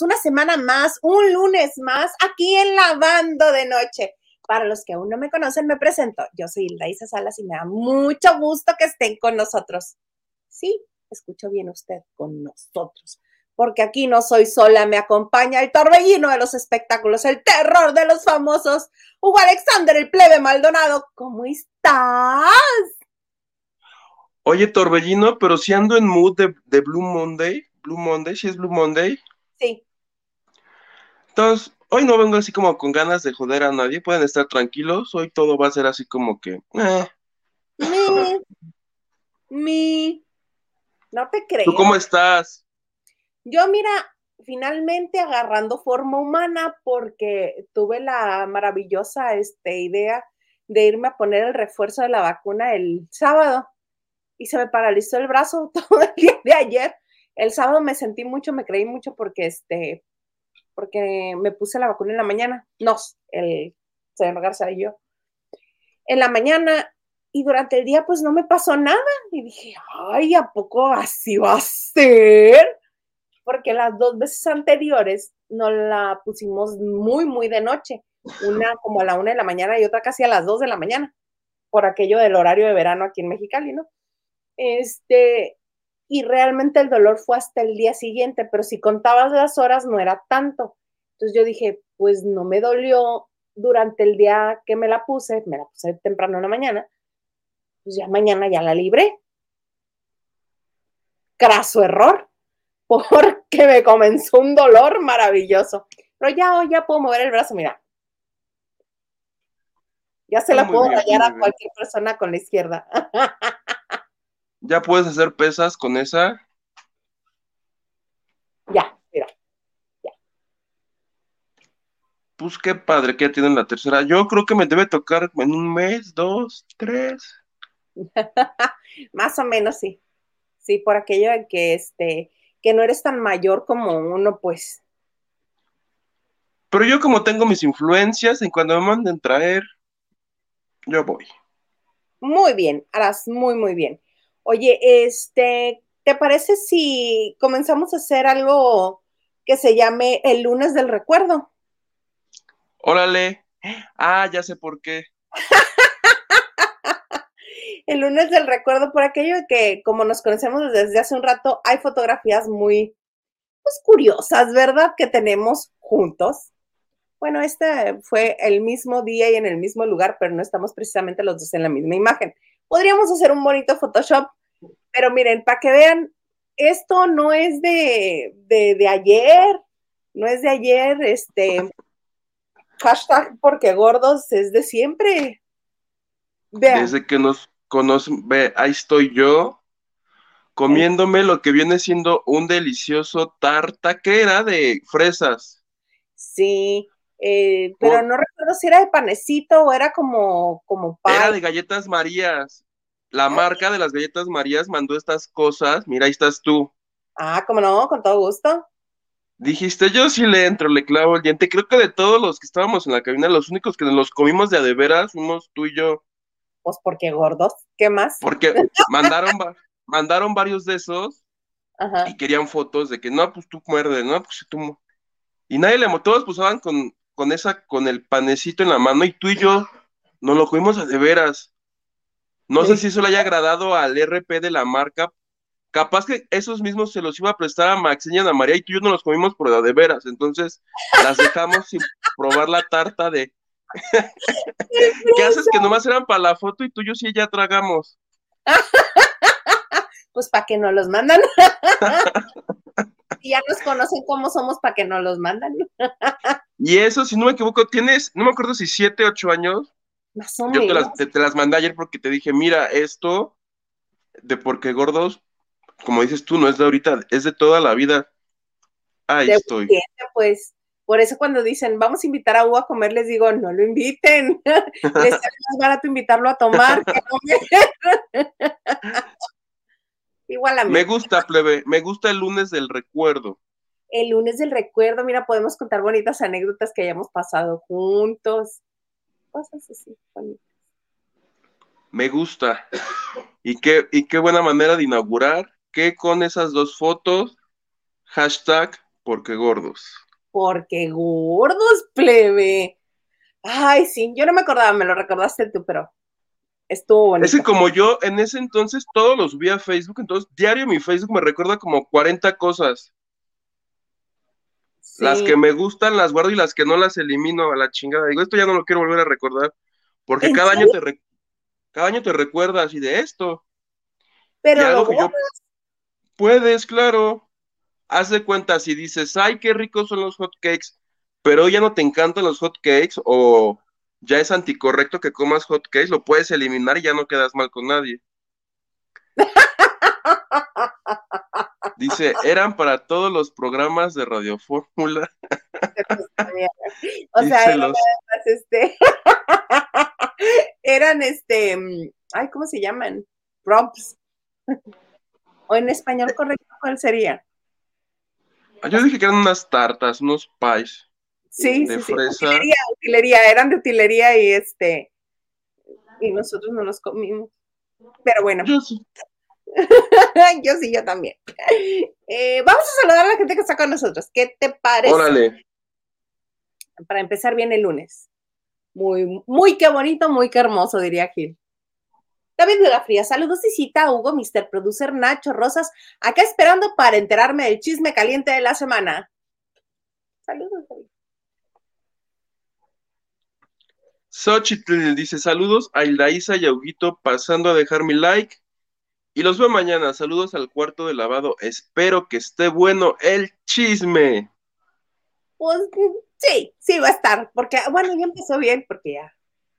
una semana más, un lunes más, aquí en Lavando de Noche. Para los que aún no me conocen, me presento. Yo soy Hilda Isa Salas y me da mucho gusto que estén con nosotros. Sí, escucho bien usted, con nosotros. Porque aquí no soy sola, me acompaña el torbellino de los espectáculos, el terror de los famosos, Hugo Alexander, el plebe Maldonado. ¿Cómo estás? Oye, Torbellino, pero si ando en mood de, Blue Monday. Blue Monday, ¿sí es Blue Monday? Sí. Entonces, hoy no vengo así como con ganas de joder a nadie, pueden estar tranquilos, hoy todo va a ser así como que... Eh. Mi, mi, no te creo. ¿Tú cómo estás? Yo, mira, finalmente agarrando forma humana porque tuve la maravillosa este, idea de irme a poner el refuerzo de la vacuna el sábado y se me paralizó el brazo todo el día de ayer. El sábado me sentí mucho, me creí mucho porque este, porque me puse la vacuna en la mañana. No, el señor Garza y yo. En la mañana y durante el día pues no me pasó nada. Y dije, ay, ¿a poco así va a ser? Porque las dos veces anteriores nos la pusimos muy, muy de noche. Una como a la una de la mañana y otra casi a las dos de la mañana. Por aquello del horario de verano aquí en Mexicali, ¿no? Este, y realmente el dolor fue hasta el día siguiente, pero si contabas las horas no era tanto. Entonces yo dije, pues no me dolió durante el día que me la puse, me la puse temprano en la mañana, pues ya mañana ya la libré. Craso error, porque me comenzó un dolor maravilloso. Pero ya hoy ya puedo mover el brazo, mira. Ya se la puedo rayar a cualquier persona con la izquierda. ¿Ya puedes hacer pesas con esa? Ya, mira. Ya. Pues qué padre que ya tienen la tercera. Yo creo que me debe tocar en un mes, dos, tres. Más o menos, sí. Sí, por aquello de que este, que no eres tan mayor como uno, pues. Pero yo como tengo mis influencias, en cuando me manden traer, yo voy. Muy bien, harás muy, muy bien. Oye, este, ¿te parece si comenzamos a hacer algo que se llame el lunes del recuerdo? Órale. Ah, ya sé por qué. el lunes del recuerdo, por aquello que como nos conocemos desde hace un rato, hay fotografías muy pues, curiosas, ¿verdad? Que tenemos juntos. Bueno, este fue el mismo día y en el mismo lugar, pero no estamos precisamente los dos en la misma imagen. Podríamos hacer un bonito Photoshop pero miren, para que vean, esto no es de, de, ayer, no es de ayer, este, hashtag porque gordos es de siempre. Desde que nos conocen, ve, ahí estoy yo, comiéndome lo que viene siendo un delicioso tarta que era de fresas. Sí, eh, pero no recuerdo si era de panecito o era como, como pan. Era de galletas marías la marca de las galletas Marías mandó estas cosas, mira, ahí estás tú. Ah, cómo no, con todo gusto. Dijiste, yo sí le entro, le clavo el diente. Creo que de todos los que estábamos en la cabina, los únicos que nos los comimos de a de veras fuimos tú y yo. Pues porque gordos, ¿qué más? Porque mandaron, mandaron varios de esos y querían fotos de que no, pues tú muerde, no, pues tú. Y nadie le todos posaban con, con esa, con el panecito en la mano y tú y yo nos lo comimos a de veras. No sé si eso le haya agradado al RP de la marca. Capaz que esos mismos se los iba a prestar a Max y a María y tú y yo no los comimos por la de veras. Entonces las dejamos sin probar la tarta de. ¿Qué haces? Que nomás eran para la foto y tú y yo sí ya tragamos. pues para que no los mandan. y ya nos conocen cómo somos para que no los mandan. y eso, si no me equivoco, tienes, no me acuerdo si siete, ocho años. Yo te las, mandé ayer porque te dije, mira, esto de porque gordos, como dices tú, no es de ahorita, es de toda la vida. Ahí estoy. pues, por eso cuando dicen, vamos a invitar a Hugo a comer, les digo, no lo inviten. Les sale más barato invitarlo a tomar que comer. Igual a mí. Me gusta, plebe, me gusta el lunes del recuerdo. El lunes del recuerdo, mira, podemos contar bonitas anécdotas que hayamos pasado juntos cosas así Me gusta. Y qué, y qué buena manera de inaugurar que con esas dos fotos, hashtag Porque gordos. Porque gordos, plebe. Ay, sí, yo no me acordaba, me lo recordaste tú, pero estuvo bonito. Ese como yo, en ese entonces todo lo subía a Facebook, entonces diario mi Facebook me recuerda como 40 cosas. Las que me gustan las guardo y las que no las elimino a la chingada. Digo, esto ya no lo quiero volver a recordar, porque cada año, te cada año te recuerdas y de esto. Pero Puedes, claro. Haz de cuenta, si dices, ay, qué ricos son los hot cakes, pero ya no te encantan los hot cakes o ya es anticorrecto que comas hot cakes, lo puedes eliminar y ya no quedas mal con nadie. Dice, eran para todos los programas de Radio Fórmula. o sea, eran, este, eran este, ay, ¿cómo se llaman? Prompts. o en español correcto, ¿cuál sería? Yo dije que eran unas tartas, unos pies. Sí, de sí, fresa. Utilería, utilería, eran de utilería y este, y nosotros no los comimos. Pero bueno. Yo sí. yo sí, yo también. Eh, vamos a saludar a la gente que está con nosotros. ¿Qué te parece? Órale. Para empezar bien el lunes. Muy, muy qué bonito, muy qué hermoso, diría Gil. David Fría, saludos y cita Hugo, Mr. Producer Nacho Rosas, acá esperando para enterarme del chisme caliente de la semana. Saludos, David. Xochitl dice saludos a Hildaísa y a Huguito pasando a dejar mi like y los veo mañana. Saludos al cuarto de lavado. Espero que esté bueno el chisme. Pues sí, sí va a estar, porque bueno, ya empezó bien, porque ya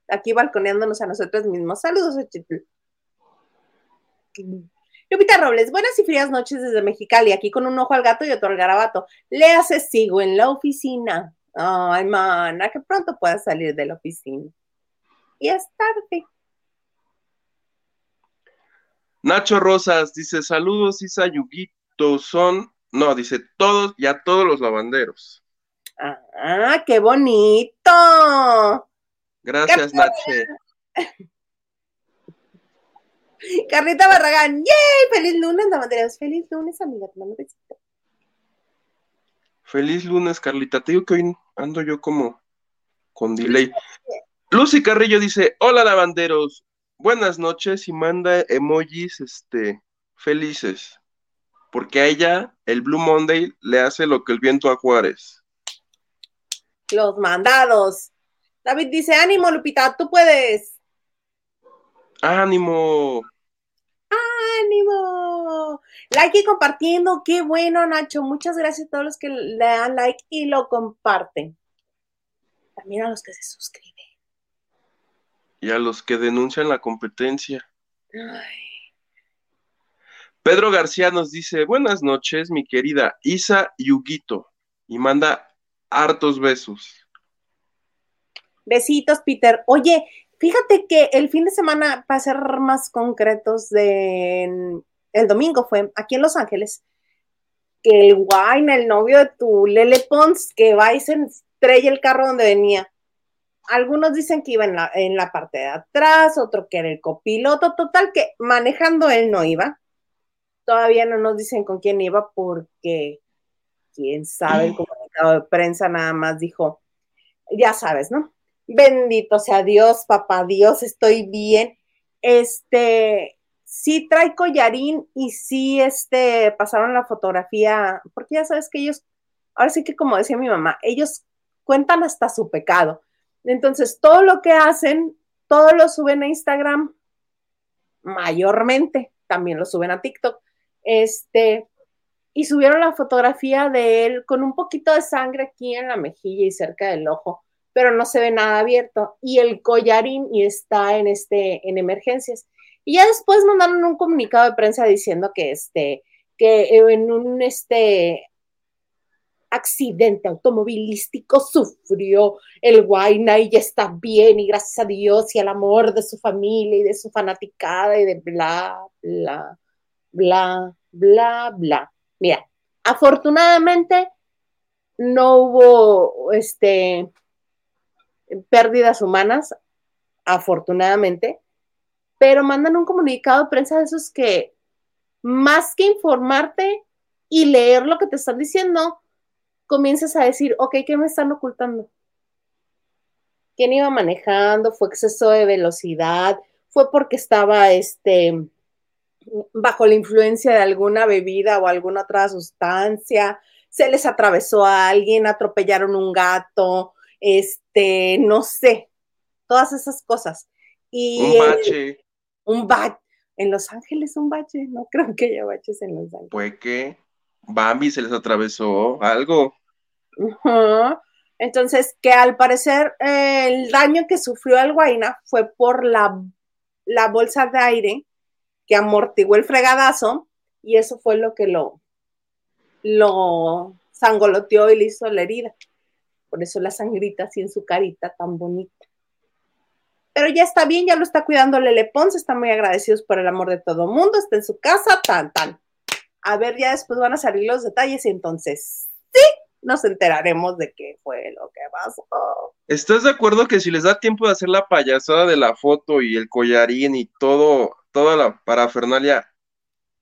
aquí balconeándonos a nosotros mismos. Saludos, Lupita Robles, buenas y frías noches desde Mexicali, aquí con un ojo al gato y otro al garabato. Le hace sigo en la oficina. Ay, mana, que pronto pueda salir de la oficina. Y es tarde. Nacho Rosas dice: Saludos, Isa Yuguito. Son, no, dice todos y a todos los lavanderos. Ah, qué bonito. Gracias, Nacho. Carlita Barragán, ¡yay! ¡Feliz lunes, lavanderos! ¡Feliz lunes, amiga! Te mando besito. Feliz lunes, Carlita. Te digo que hoy ando yo como con delay. Lucy Carrillo dice: Hola, lavanderos buenas noches y manda emojis este, felices. Porque a ella el Blue Monday le hace lo que el viento a Juárez. Los mandados. David dice, ánimo, Lupita, tú puedes. Ánimo. Ánimo. Like y compartiendo. Qué bueno, Nacho. Muchas gracias a todos los que le dan like y lo comparten. También a los que se suscriben y a los que denuncian la competencia. Pedro García nos dice, buenas noches, mi querida Isa Yuguito, y manda hartos besos. Besitos, Peter. Oye, fíjate que el fin de semana, para ser más concretos, de el domingo fue aquí en Los Ángeles, que el Wine, el novio de tu Lele Pons, que va y se estrella el carro donde venía algunos dicen que iba en la, en la parte de atrás, otro que era el copiloto, total que manejando él no iba. Todavía no nos dicen con quién iba porque quién sabe, el comunicado de prensa nada más dijo, ya sabes, ¿no? Bendito sea Dios, papá Dios, estoy bien. Este, sí trae collarín y sí, este, pasaron la fotografía, porque ya sabes que ellos, ahora sí que como decía mi mamá, ellos cuentan hasta su pecado. Entonces, todo lo que hacen, todo lo suben a Instagram, mayormente, también lo suben a TikTok. Este, y subieron la fotografía de él con un poquito de sangre aquí en la mejilla y cerca del ojo, pero no se ve nada abierto. Y el collarín y está en este, en emergencias. Y ya después mandaron un comunicado de prensa diciendo que este, que en un este accidente automovilístico sufrió el Guayna y ya está bien y gracias a Dios y al amor de su familia y de su fanaticada y de bla, bla, bla, bla, bla. Mira, afortunadamente no hubo este pérdidas humanas, afortunadamente, pero mandan un comunicado de prensa de esos que más que informarte y leer lo que te están diciendo, comienzas a decir, ok, ¿qué me están ocultando? ¿Quién iba manejando? ¿Fue exceso de velocidad? ¿Fue porque estaba este, bajo la influencia de alguna bebida o alguna otra sustancia? ¿Se les atravesó a alguien? ¿Atropellaron un gato? Este, no sé, todas esas cosas. Y un bache. Un bache. En Los Ángeles un bache, no creo que haya baches en Los Ángeles. Fue que Bambi se les atravesó algo. Entonces, que al parecer eh, el daño que sufrió el Guaina fue por la, la bolsa de aire que amortiguó el fregadazo y eso fue lo que lo, lo sangoloteó y le hizo la herida. Por eso la sangrita así en su carita tan bonita. Pero ya está bien, ya lo está cuidando Lele Ponce, están muy agradecidos por el amor de todo mundo, está en su casa, tan, tan. A ver, ya después van a salir los detalles y entonces sí, nos enteraremos de qué fue lo que pasó. ¿Estás de acuerdo que si les da tiempo de hacer la payasada de la foto y el collarín y todo, toda la parafernalia,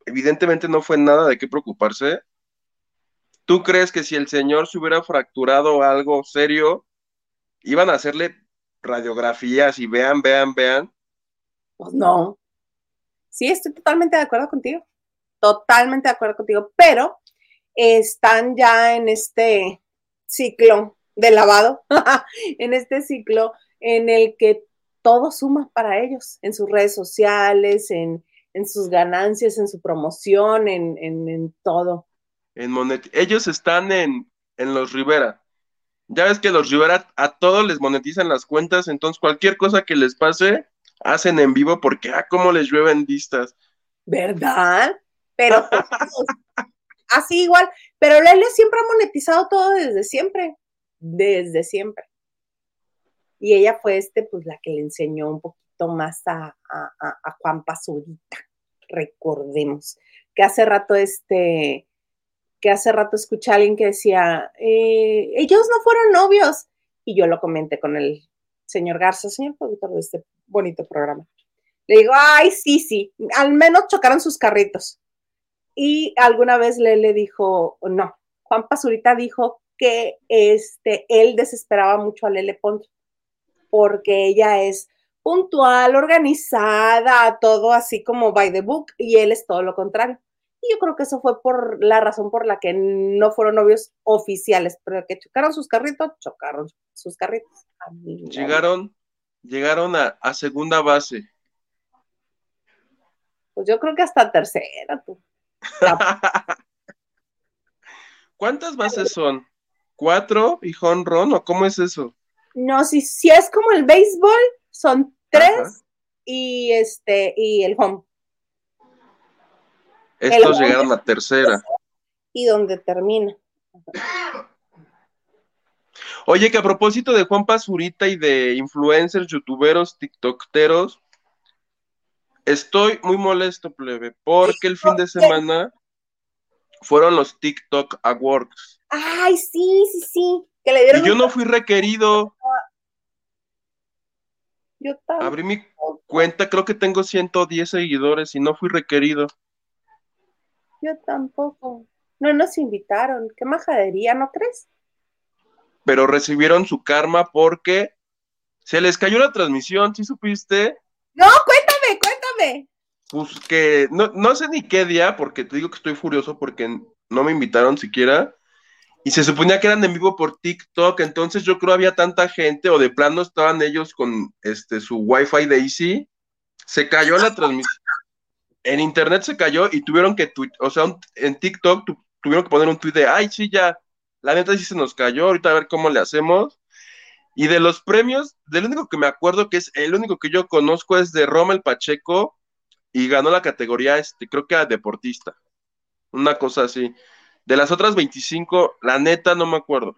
evidentemente no fue nada de qué preocuparse? ¿Tú crees que si el señor se hubiera fracturado algo serio, iban a hacerle radiografías y vean, vean, vean? Pues no. Sí, estoy totalmente de acuerdo contigo. Totalmente de acuerdo contigo, pero están ya en este ciclo de lavado, en este ciclo en el que todo suma para ellos, en sus redes sociales, en, sus ganancias, en su promoción, en, todo. En Ellos están en, en los Rivera. Ya ves que los Rivera a todos les monetizan las cuentas, entonces cualquier cosa que les pase, hacen en vivo porque, ah, cómo les llueven vistas. ¿Verdad? Pero así igual, pero Lele siempre ha monetizado todo desde siempre, desde siempre. Y ella fue este, pues la que le enseñó un poquito más a, Juan Pazurita, recordemos, que hace rato este, que hace rato escuché a alguien que decía, eh, ellos no fueron novios, y yo lo comenté con el señor Garza, señor productor de este bonito programa. Le digo, ay, sí, sí, al menos chocaron sus carritos. Y alguna vez le dijo, no, Juan Pazurita dijo que este, él desesperaba mucho a Lele Pont porque ella es puntual, organizada, todo así como by the book, y él es todo lo contrario. Y yo creo que eso fue por la razón por la que no fueron novios oficiales, pero que chocaron sus carritos, chocaron sus carritos. Llegaron, llegaron a, a segunda base. Pues yo creo que hasta tercera, tú. ¿Cuántas bases son? ¿Cuatro y ron o cómo es eso? No, si, si es como el béisbol, son tres y este y el home. Estos llegaron a tercera. Y donde termina. Oye, que a propósito de Juan Pazurita y de influencers, youtuberos, tiktokeros, Estoy muy molesto, plebe, porque el fin de semana fueron los TikTok Awards. Ay, sí, sí, sí. Que le dieron y yo no fui requerido. Yo también. Abrí mi cuenta, creo que tengo 110 seguidores y no fui requerido. Yo tampoco. No nos invitaron. Qué majadería, ¿no crees? Pero recibieron su karma porque se les cayó la transmisión, ¿sí supiste? No, cuéntame, cuéntame. Pues que no, no sé ni qué día, porque te digo que estoy furioso porque no me invitaron siquiera. Y se suponía que eran en vivo por TikTok, entonces yo creo había tanta gente, o de plano estaban ellos con este su Wi-Fi de Easy. Se cayó la transmisión. En internet se cayó y tuvieron que, o sea, en TikTok tuvieron que poner un tweet de, ay, sí, ya, la neta sí se nos cayó, ahorita a ver cómo le hacemos. Y de los premios, del único que me acuerdo que es el único que yo conozco es de Rommel Pacheco y ganó la categoría, este, creo que era deportista. Una cosa así. De las otras 25, la neta no me acuerdo.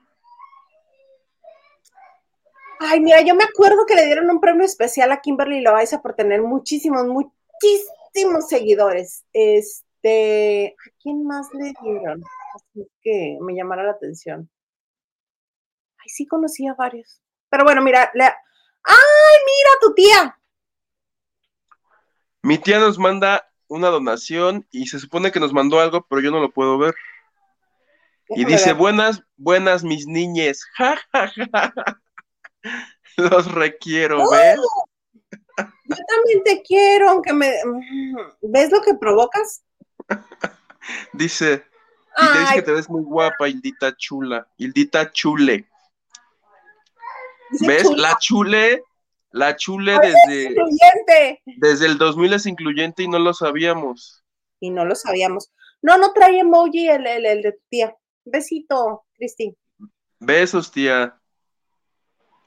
Ay, mira, yo me acuerdo que le dieron un premio especial a Kimberly Loaiza por tener muchísimos, muchísimos seguidores. Este, ¿a quién más le dieron? Así que me llamara la atención. Ay, sí conocía a varios. Pero bueno, mira, le... ¡ay, mira tu tía! Mi tía nos manda una donación y se supone que nos mandó algo, pero yo no lo puedo ver. Y dice, buenas, buenas mis niñes. Los requiero, ¡Oh! Yo también te quiero, aunque me... ¿Ves lo que provocas? dice, y te dice que te ves muy guapa, Hildita chula. Hildita chule. ¿Ves? La chule, la chule desde, desde el 2000 es incluyente y no lo sabíamos. Y no lo sabíamos. No, no trae emoji el, el, el de tu tía. Besito, Cristi. Besos, tía.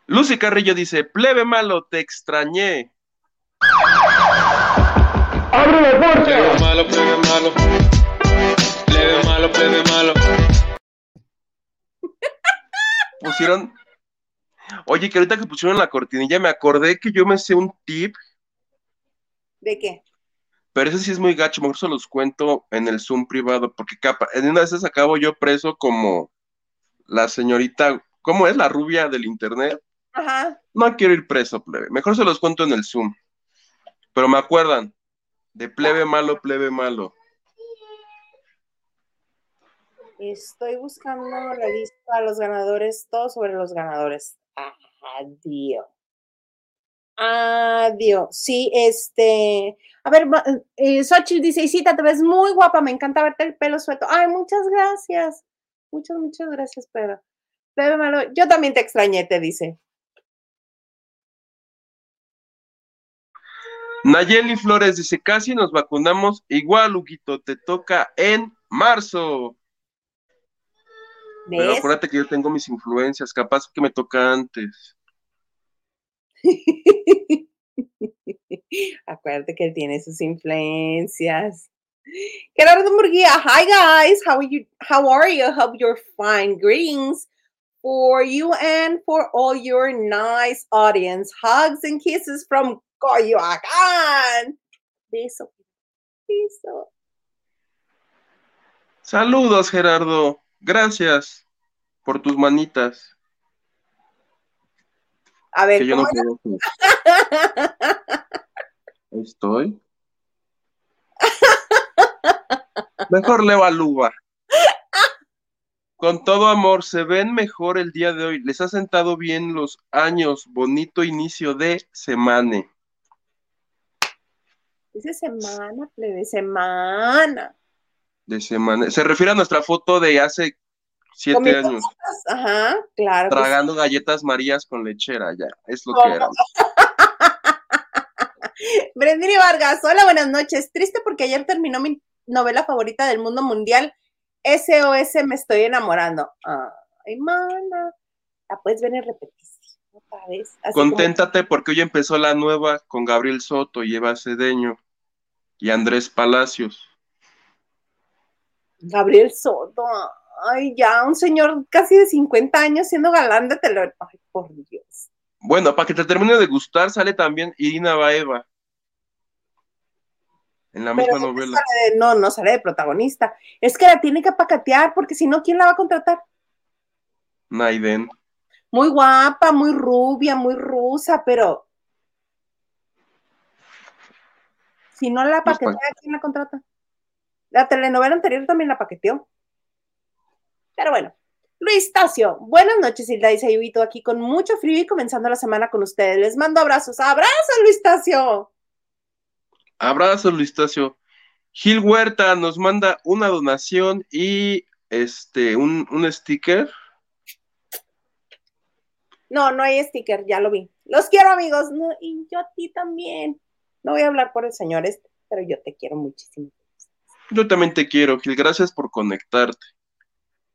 Lucy Carrillo dice, plebe malo, te extrañé. ¡Abre la puerta! Plebe malo, plebe malo. Plebe malo, plebe malo. Pusieron... Oye, que ahorita que pusieron la cortinilla me acordé que yo me sé un tip. ¿De qué? Pero ese sí es muy gacho, mejor se los cuento en el Zoom privado, porque capa, en una de esas acabo yo preso como la señorita, ¿cómo es la rubia del internet? Ajá. No quiero ir preso, plebe. Mejor se los cuento en el Zoom. Pero me acuerdan, de plebe malo, plebe malo. Estoy buscando la lista de los ganadores, todo sobre los ganadores. Adiós. Adiós. Sí, este. A ver, eh, Xochitl dice, Isita, te ves muy guapa, me encanta verte el pelo suelto. Ay, muchas gracias. Muchas, muchas gracias, pero. malo. Yo también te extrañé, te dice. Nayeli Flores dice, casi nos vacunamos. Igual, Huguito, te toca en marzo. Pero acuérdate que yo tengo mis influencias, capaz que me toca antes. Acuérdate que él tiene sus influencias. Gerardo Murguía, hi guys, how are you? How are you? Hope you're fine. Greetings for you and for all your nice audience. Hugs and kisses from Coyoacán. Beso, beso. Saludos, Gerardo. Gracias por tus manitas. A ver, yo no Estoy. Mejor le Luba. Con todo amor, se ven mejor el día de hoy. Les ha sentado bien los años. Bonito inicio de semana. Dice semana, plebe, semana. De semana. Se refiere a nuestra foto de hace siete años. Ajá, claro. Tragando galletas marías con lechera, ya. Es lo que era. Brendini Vargas, hola, buenas noches. Triste porque ayer terminó mi novela favorita del mundo mundial, SOS Me Estoy Enamorando. Ay, mana, la puedes ver en repetición otra vez. Conténtate porque hoy empezó la nueva con Gabriel Soto y Eva Cedeño y Andrés Palacios. Gabriel Soto, ay, ya, un señor casi de 50 años siendo galán de televisión. Ay, por Dios. Bueno, para que te termine de gustar, sale también Irina Baeva. En la misma novela. no, no sale de protagonista. Es que la tiene que pacatear, porque si no, ¿quién la va a contratar? Naiden. Muy guapa, muy rubia, muy rusa, pero si no la paquetea, ¿quién la contrata? La telenovela anterior también la paqueteó. Pero bueno, Luis Tacio, buenas noches, Hilda y Sayubito, aquí con mucho frío y comenzando la semana con ustedes. Les mando abrazos. ¡Abrazo, Luis Tacio! Abrazo, Luis Tacio. Gil Huerta nos manda una donación y este un, sticker. No, no hay sticker, ya lo vi. Los quiero, amigos. y yo a ti también. No voy a hablar por el señor este, pero yo te quiero muchísimo. Yo también te quiero, Gil. Gracias por conectarte.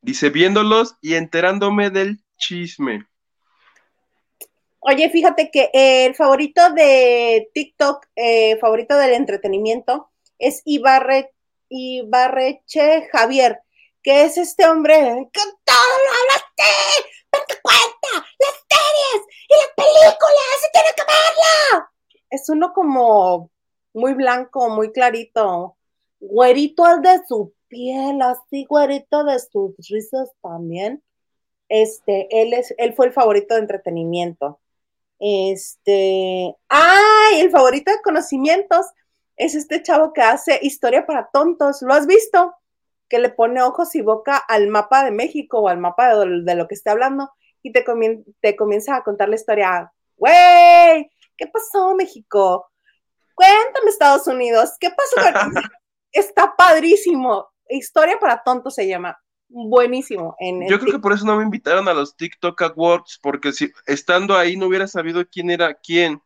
Dice, viéndolos y enterándome del chisme. Oye, fíjate que el favorito de TikTok, eh, favorito del entretenimiento, es Ibarre, Ibarreche Javier, que es este hombre que todo lo hablaste, date cuenta, las series y las películas, se tiene que verla. Es uno como muy blanco, muy clarito, güerito al de su piel, así güerito de sus risas también. Este, él es, él fue el favorito de entretenimiento. Este, ¡ay! El favorito de conocimientos es este chavo que hace historia para tontos. ¿Lo has visto? Que le pone ojos y boca al mapa de México o al mapa de, lo que esté hablando y te, te comienza a contar la historia. Güey, ¿qué pasó México? Cuéntame Estados Unidos, ¿qué pasó? Está padrísimo. Historia para tontos se llama. Buenísimo. Yo creo que por eso no me invitaron a los TikTok Awards, porque si estando ahí no hubiera sabido quién era quién.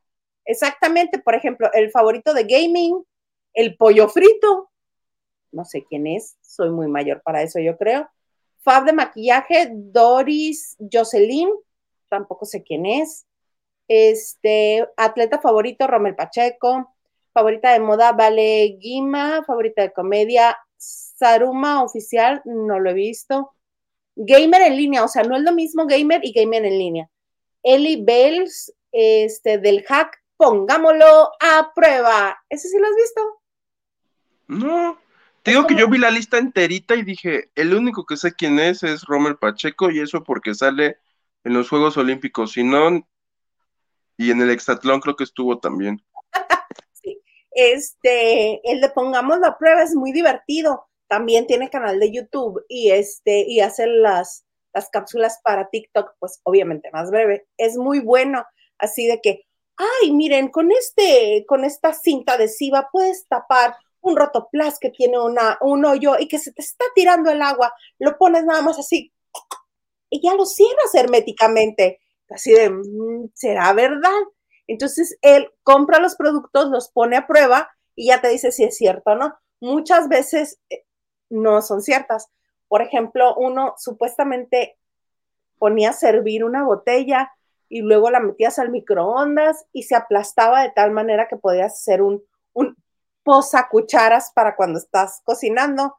Exactamente, por ejemplo, el favorito de gaming, el pollo frito, no sé quién es, soy muy mayor para eso, yo creo. Fab de maquillaje, Doris Jocelyn, tampoco sé quién es. Este, atleta favorito, Romel Pacheco. Favorita de moda, Vale Guima. Favorita de comedia, Saruma Oficial, no lo he visto. Gamer en línea, o sea, no es lo mismo gamer y gamer en línea. Ellie Bells, este, del hack, pongámoslo a prueba. ¿Ese sí lo has visto? No, te digo que yo vi la lista enterita y dije, el único que sé quién es es Romer Pacheco y eso porque sale en los Juegos Olímpicos, si no, y en el Exatlón creo que estuvo también. sí, este, el de Pongámoslo a prueba es muy divertido. También tiene canal de YouTube y este, y hace las, las cápsulas para TikTok, pues obviamente más breve. Es muy bueno, así de que, ay, miren, con este, con esta cinta adhesiva puedes tapar un rotoplas que tiene una, un hoyo y que se te está tirando el agua, lo pones nada más así y ya lo cierras herméticamente. Así de, mm, ¿será verdad? Entonces él compra los productos, los pone a prueba y ya te dice si es cierto o no. Muchas veces eh, no son ciertas. Por ejemplo, uno supuestamente ponía a servir una botella y luego la metías al microondas y se aplastaba de tal manera que podías hacer un, un posa cucharas para cuando estás cocinando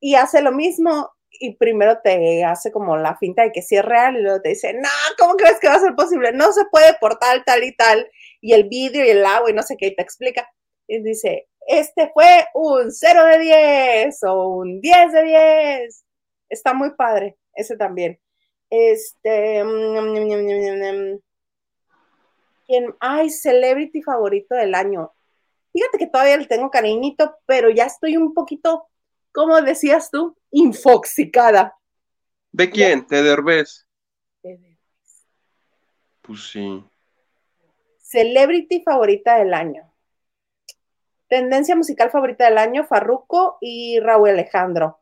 y hace lo mismo y primero te hace como la finta de que sí es real y luego te dice, no, ¿cómo crees que va a ser posible? No se puede por tal, tal y tal, y el vidrio y el agua y no sé qué, y te explica. Y dice, este fue un 0 de 10 o un 10 de 10. Está muy padre, ese también. Este, mm, mm, mm, ¿quién? Ay, celebrity favorito del año. Fíjate que todavía le tengo cariñito, pero ya estoy un poquito ¿cómo decías tú? Infoxicada. ¿De quién? ¿De Derbez? De Derbez. Pues sí. Celebrity favorita del año. Tendencia musical favorita del año, Farruko y Raúl Alejandro.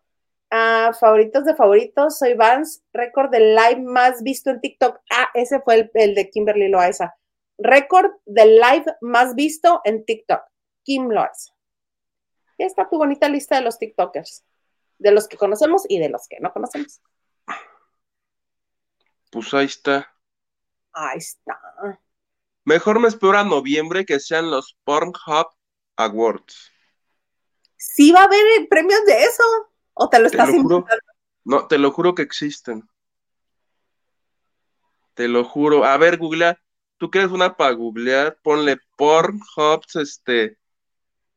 Ah, favoritos de favoritos, soy Vance. Récord de live más visto en TikTok. Ah, ese fue el, el de Kimberly Loaiza. Récord de live más visto en TikTok. Kim Loaiza está tu bonita lista de los TikTokers, de los que conocemos y de los que no conocemos. Pues ahí está. Ahí está. Mejor me espero a noviembre que sean los Pornhub Awards. ¿Sí va a haber premios de eso? ¿O te lo estás inventando? No, te lo juro que existen. Te lo juro. A ver, Google, tú quieres una para googlear, ponle Pornhub, este,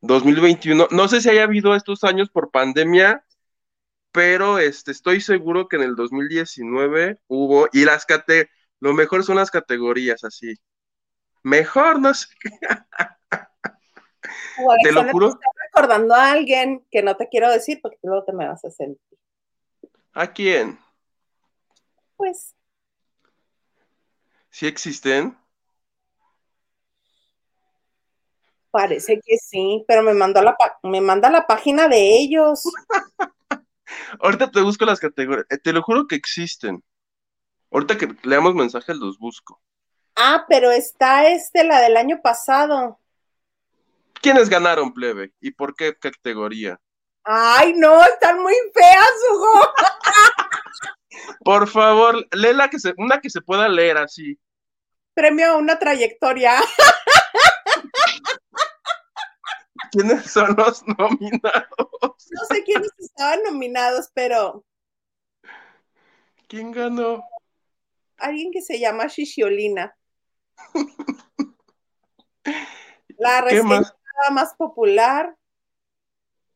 2021. No sé si haya habido estos años por pandemia, pero este, estoy seguro que en el 2019 hubo, y las cate, lo mejor son las categorías así. Mejor, no sé. te lo juro. Te recordando a alguien que no te quiero decir porque luego te me vas a sentir. ¿A quién? Pues. ¿Sí existen? Parece que sí, pero me mandó la me manda la página de ellos. Ahorita te busco las categorías, eh, te lo juro que existen. Ahorita que leamos mensajes los busco. Ah, pero está este, la del año pasado. ¿Quiénes ganaron, plebe? ¿Y por qué categoría? Ay, no, están muy feas, Hugo. por favor, léela que se, una que se pueda leer así. Premio a una trayectoria. ¿Quiénes son los nominados? No sé quiénes estaban nominados, pero. ¿Quién ganó? Alguien que se llama Shishiolina. La recién más popular,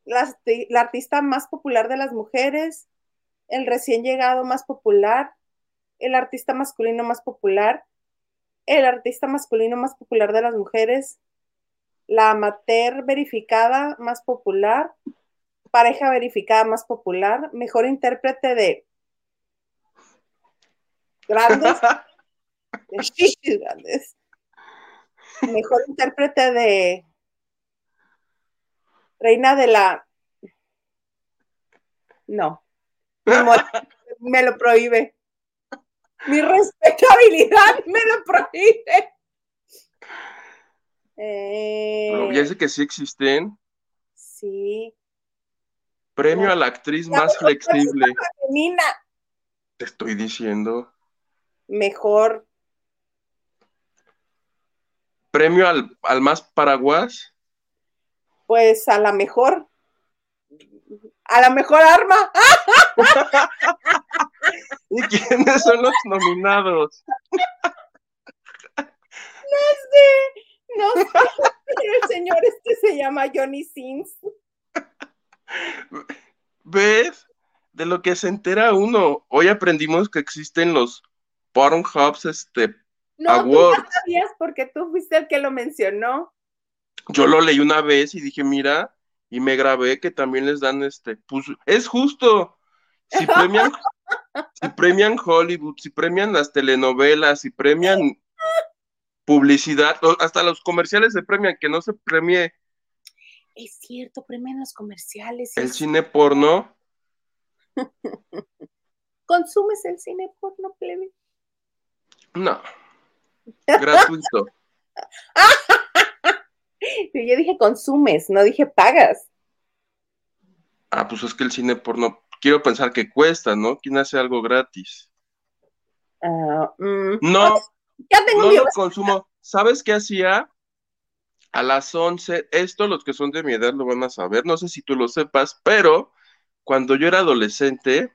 la, la, artista más popular de las mujeres, el recién llegado más popular, el artista masculino más popular, el artista masculino más popular de las mujeres, la amateur verificada más popular, pareja verificada más popular, mejor intérprete de grandes, de grandes, mejor intérprete de reina de la, no, me lo prohíbe. Mi respetabilidad me lo prohíbe. Eh, ya sé que sí existen. Sí. Premio a la actriz más flexible. Te estoy diciendo. Mejor. Premio al, al más paraguas. Pues a la mejor. A la mejor arma. ¿Y quiénes son los nominados? No sé, no sé, pero el señor este se llama Johnny Sins. ¿Ves? De lo que se entera uno. Hoy aprendimos que existen los Pornhubs este, no, Awards. Tú sabías porque tú fuiste el que lo mencionó. Yo lo leí una vez y dije, mira, y me grabé que también les dan este, pues es justo. Si premian, si premian Hollywood, si premian las telenovelas, si premian publicidad, hasta los comerciales se premian, que no se premie es cierto, premian los comerciales. ¿El cine porno? ¿Consumes el cine porno, plebe? No. Gratuito. Yo dije consumes, no dije pagas. Ah, pues es que el cine porno, quiero pensar que cuesta, ¿no? ¿Quién hace algo gratis? Ah, mm. No, ya tengo no lo consumo. ¿Sabes qué hacía? a las 11, esto los que son de mi edad lo van a saber, no sé si tú lo sepas, pero cuando yo era adolescente,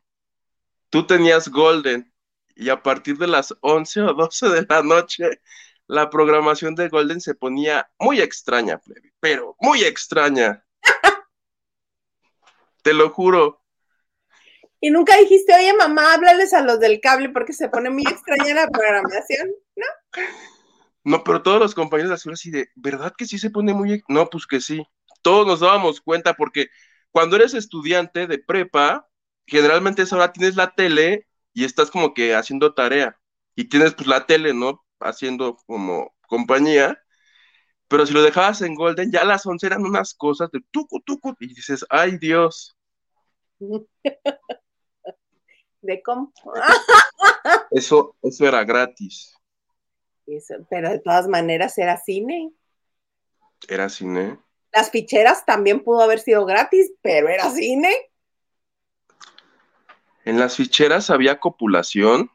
tú tenías Golden y a partir de las 11 o 12 de la noche, la programación de Golden se ponía muy extraña, pero muy extraña. Te lo juro. Y nunca dijiste, oye mamá, háblales a los del cable porque se pone muy extraña la programación, ¿no? No, pero todos los compañeros de así de, ¿verdad que sí se pone muy... No, pues que sí. Todos nos dábamos cuenta porque cuando eres estudiante de prepa, generalmente esa hora tienes la tele y estás como que haciendo tarea. Y tienes pues la tele, ¿no? Haciendo como compañía. Pero si lo dejabas en Golden, ya las 11 eran unas cosas de tucu, tucu, y dices, ay Dios. ¿De cómo? Eso, eso era gratis pero de todas maneras era cine. Era cine. Las ficheras también pudo haber sido gratis, pero era cine. En las ficheras había copulación.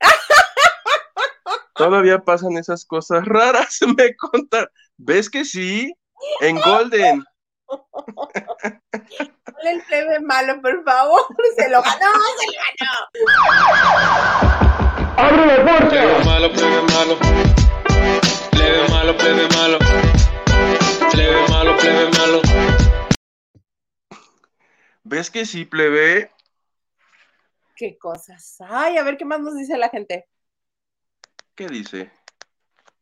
Todavía pasan esas cosas raras, me conta. ¿Ves que sí? En Golden. El plebe malo, por favor. Se lo ganó, se lo ganó. ¡Abre fuerte! Plebe malo, plebe malo. Plebe malo, plebe malo. Plebe malo, plebe malo. ¿Ves que sí, plebe? ¿Qué cosas? Ay, a ver qué más nos dice la gente. ¿Qué dice?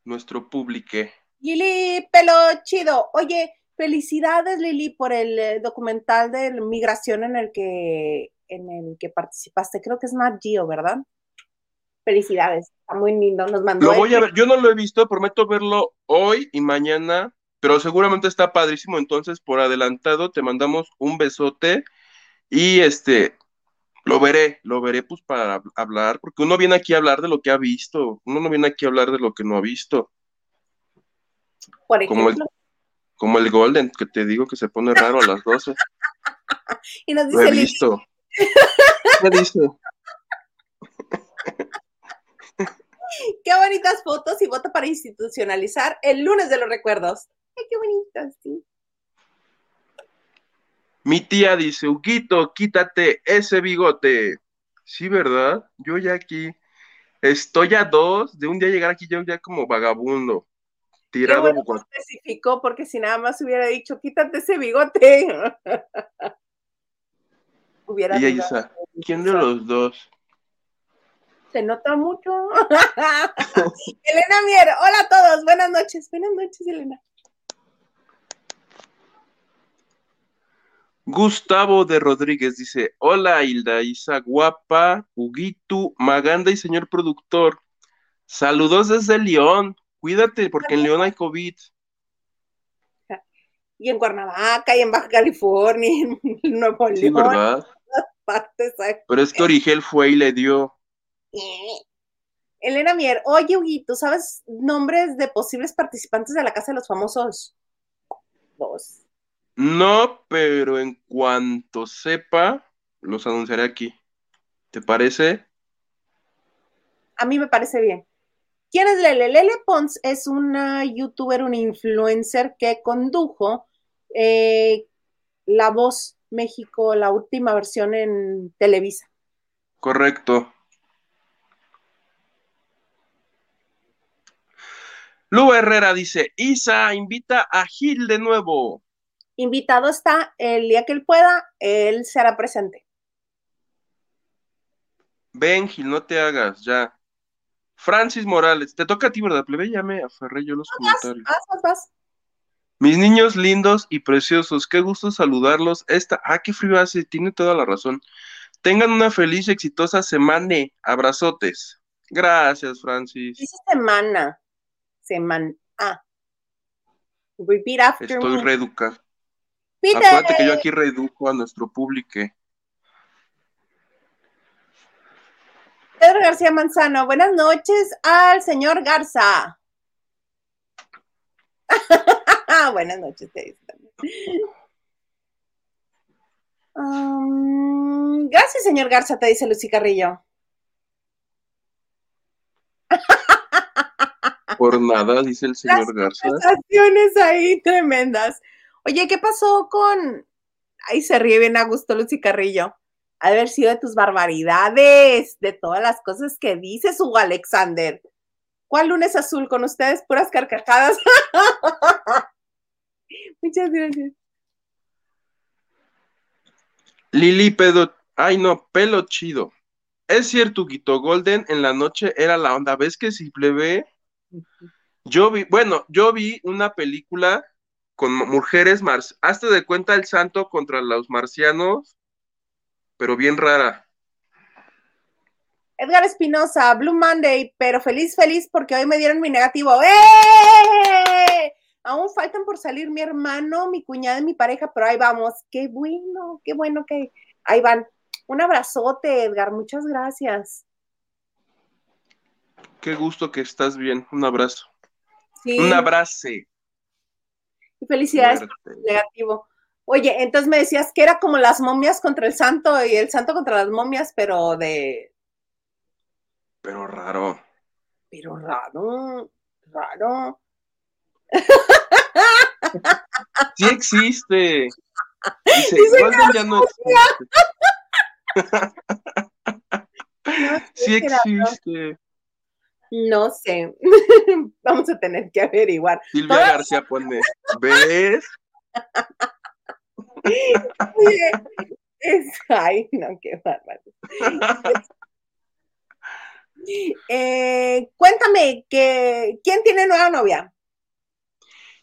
Nuestro publique. Lili, pelo chido. Oye, felicidades, Lili, por el eh, documental de migración en el que en el que participaste. Creo que es Nat Geo, ¿verdad? Felicidades, está muy lindo, nos mandó. Lo voy a ver, yo no lo he visto, prometo verlo hoy y mañana, pero seguramente está padrísimo, entonces por adelantado te mandamos un besote y este, lo veré, lo veré pues para hablar, porque uno viene aquí a hablar de lo que ha visto, uno no viene aquí a hablar de lo que no ha visto. Por ejemplo. Como el, como el Golden, que te digo que se pone raro a las 12. y nos dice lo he visto. ¿Qué dice? qué bonitas fotos y voto para institucionalizar el lunes de los recuerdos. Ay, qué bonitas, sí. Mi tía dice, Huguito, quítate ese bigote. Sí, ¿verdad? Yo ya aquí estoy a dos de un día llegar aquí yo ya como vagabundo. Tirado. Bueno especificó porque si nada más hubiera dicho, quítate ese bigote. hubiera y ¿quién de los dos? se nota mucho. Elena Mier, hola a todos, buenas noches, buenas noches, Elena. Gustavo de Rodríguez dice: Hola Hilda, Isa, guapa, Huguito, Maganda y señor productor. Saludos desde León. Cuídate, porque en León hay COVID. Y en Cuernavaca, y en Baja California, en Nuevo León. Sí, ¿verdad? Pero es que Origel fue y le dio. Elena Mier, oye, Huguito, ¿sabes nombres de posibles participantes de la Casa de los Famosos? Dos. No, pero en cuanto sepa, los anunciaré aquí. ¿Te parece? A mí me parece bien. ¿Quién es Lele? Lele Pons es una youtuber, una influencer que condujo eh, La Voz México, la última versión en Televisa. Correcto. Lu Herrera dice, Isa, invita a Gil de nuevo invitado está, el día que él pueda, él se hará presente. Ven, Gil, no te hagas, ya. Francis Morales, te toca a ti, ¿verdad, plebe? Ya me aferré yo los comentarios. Vas, vas, vas. Mis niños lindos y preciosos, qué gusto saludarlos. Esta, ah, qué frío hace, tiene toda la razón. Tengan una feliz y exitosa semana. Abrazotes. Gracias, Francis. Dice semana. Semana. Ah. Repeat after Estoy reeducado. Acuérdate que yo aquí redujo a nuestro público. Pedro García Manzano, buenas noches al señor Garza. buenas noches, um, gracias, señor Garza, te dice Lucy Carrillo. Por nada, dice el señor Garza. Las ahí tremendas. Oye, ¿qué pasó con... Ay, se ríe bien a gusto Lucy Carrillo. Ha de haber sido de tus barbaridades, de todas las cosas que dices, Hugo Alexander. ¿Cuál lunes azul con ustedes? Puras carcajadas. Muchas gracias. Lili Pedo, ay no, pelo chido. Es cierto, Guito Golden en la noche era la onda. ¿Ves que simple ve? Yo vi, bueno, yo vi una película con mujeres, mars hazte de cuenta el santo contra los marcianos, pero bien rara. Edgar Espinosa, Blue Monday, pero feliz, feliz porque hoy me dieron mi negativo. ¡Eh! Aún faltan por salir mi hermano, mi cuñada y mi pareja, pero ahí vamos. Qué bueno, qué bueno que ahí van. Un abrazote, Edgar, muchas gracias. Qué gusto que estás bien. Un abrazo. Un abrazo. Felicidades, negativo. Oye, entonces me decías que era como las momias contra el santo y el santo contra las momias, pero de. Pero raro. Pero raro, raro. Sí existe. Dice, ya no existe. sí existe. No sé. Vamos a tener que averiguar. Silvia García pone, ¿ves? Es, ay, no, qué bárbaro. Eh, cuéntame, que, ¿quién tiene nueva novia?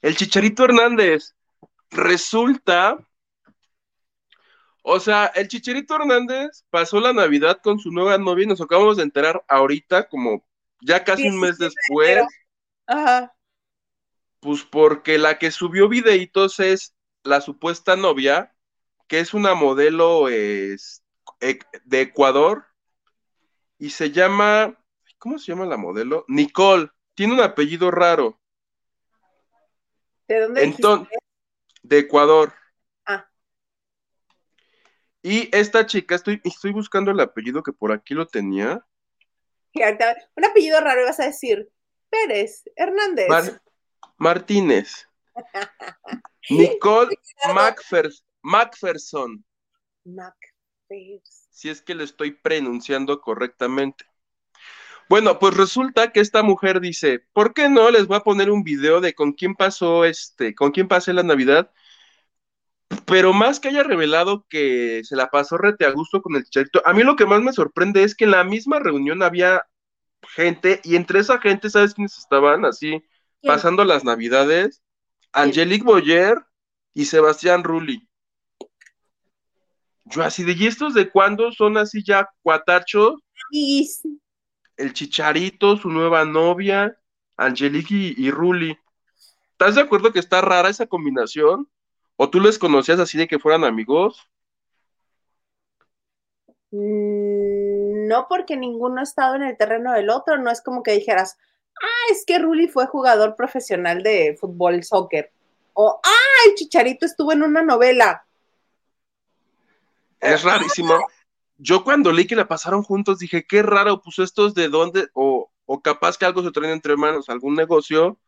El Chicharito Hernández. Resulta, o sea, el Chicharito Hernández pasó la Navidad con su nueva novia y nos acabamos de enterar ahorita, como ya casi un mes después. Ajá. Pues porque la que subió videitos es la supuesta novia, que es una modelo es, de Ecuador, y se llama, ¿cómo se llama la modelo? Nicole, tiene un apellido raro. ¿De dónde? Entonces, de Ecuador. Ah. Y esta chica, estoy, estoy buscando el apellido que por aquí lo tenía. Un apellido raro vas a decir Pérez, Hernández. Martínez. Nicole Macpherson. Si es que lo estoy pronunciando correctamente. Bueno, pues resulta que esta mujer dice, ¿por qué no les voy a poner un video de con quién pasó este, con quién pasé la Navidad? Pero más que haya revelado que se la pasó rete a gusto con el chicharito, a mí lo que más me sorprende es que en la misma reunión había gente, y entre esa gente, ¿sabes quiénes estaban así pasando las navidades? Angelique Boyer y Sebastián Rulli. Yo así de, ¿y estos de cuándo son así ya cuatachos? El Chicharito, su nueva novia, Angelique y, y Ruli. ¿Estás de acuerdo que está rara esa combinación? ¿O tú les conocías así de que fueran amigos? Mm, no, porque ninguno ha estado en el terreno del otro. No es como que dijeras, ah, es que Ruli fue jugador profesional de fútbol, soccer. O, ah, el Chicharito estuvo en una novela. Es rarísimo. Yo cuando leí que la pasaron juntos dije, qué raro, pues estos de dónde, o, o capaz que algo se traen entre manos, algún negocio.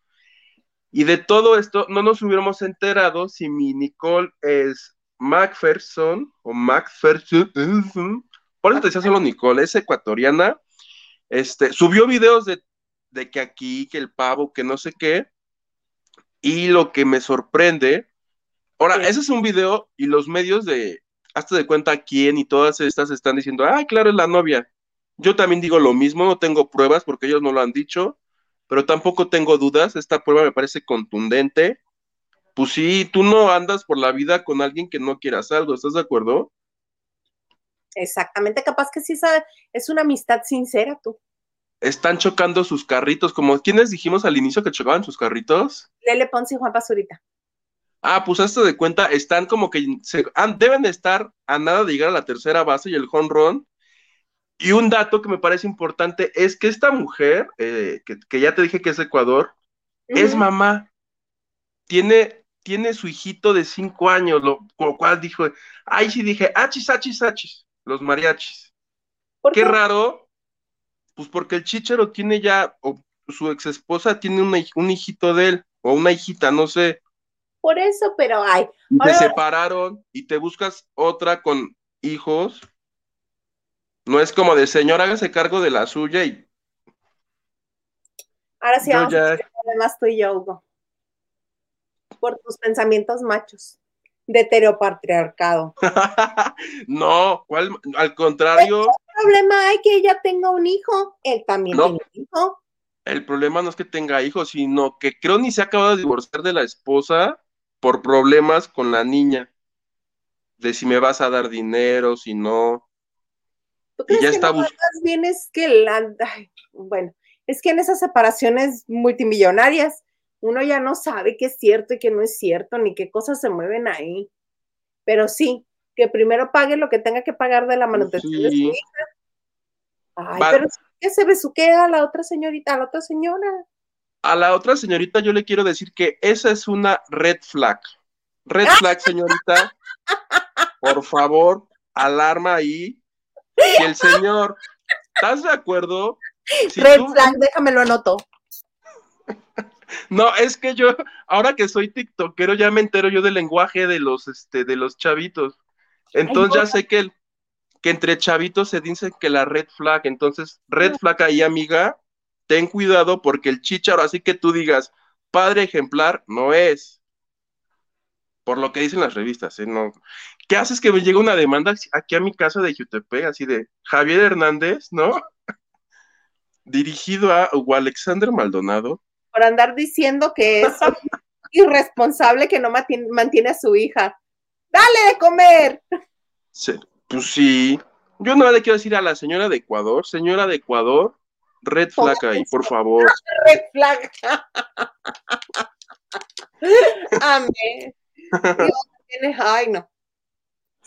Y de todo esto no nos hubiéramos enterado si mi Nicole es Macpherson o Macpherson, por eso te decía solo Nicole, es ecuatoriana, este, subió videos de, de que aquí, que el pavo, que no sé qué, y lo que me sorprende, ahora, ese es un video y los medios de, hasta de cuenta quién y todas estas están diciendo, ay, claro, es la novia. Yo también digo lo mismo, no tengo pruebas porque ellos no lo han dicho, pero tampoco tengo dudas, esta prueba me parece contundente. Pues sí, tú no andas por la vida con alguien que no quieras algo, ¿estás de acuerdo? Exactamente, capaz que sí es una amistad sincera tú. Están chocando sus carritos, como quienes dijimos al inicio que chocaban sus carritos. Lele Ponce y Juan Pazurita. Ah, pues hasta de cuenta, están como que se, deben estar a nada de llegar a la tercera base y el home run, y un dato que me parece importante es que esta mujer, eh, que, ya te dije que es Ecuador, es mamá. Tiene, tiene su hijito de cinco años, lo, cual dijo, ay, sí dije, achis, achis, achis, los mariachis. qué? raro, pues porque el chichero tiene ya, o su ex esposa tiene un hijito de él, o una hijita, no sé. Por eso, pero ay. Se separaron y te buscas otra con hijos no es como de señor, hágase cargo de la suya y. Ahora sí, vamos ya... además tú y yo, Hugo. Por tus pensamientos machos heteropatriarcado. no, ¿cuál? Al contrario. ¿Qué problema hay que ella tenga un hijo? Él también tiene un hijo. El problema no es que tenga hijos, sino que creo ni se ha acabado de divorciar de la esposa por problemas con la niña. De si me vas a dar dinero, si no y ya está Más bien es que la, bueno, es que en esas separaciones multimillonarias uno ya no sabe qué es cierto y qué no es cierto, ni qué cosas se mueven ahí. Pero sí, que primero pague lo que tenga que pagar de la manutención de su hija. Ay, pero que se besuquea a la otra señorita, a la otra señora. A la otra señorita yo le quiero decir que esa es una red flag. Red flag, señorita. Por favor, alarma ahí y el señor, ¿estás de acuerdo? Red flag, déjame lo anoto. No, es que yo, ahora que soy tiktokero, ya me entero yo del lenguaje de los, este, de los chavitos. Entonces ya sé que, que entre chavitos se dice que la red flag, entonces, red flag ahí, amiga, ten cuidado porque el chicharo, así que tú digas, padre ejemplar, no es por lo que dicen las revistas, ¿eh? No. ¿Qué haces que me llegue una demanda aquí a mi casa de Jutepec, así de Javier Hernández, ¿no? Dirigido a Alexander Maldonado. Por andar diciendo que es irresponsable que no mantiene a su hija. ¡Dale de comer! Sí, pues sí. Yo no le quiero decir a la señora de Ecuador, señora de Ecuador, red flag ahí, por favor. Red flag. Amén. Ay, no.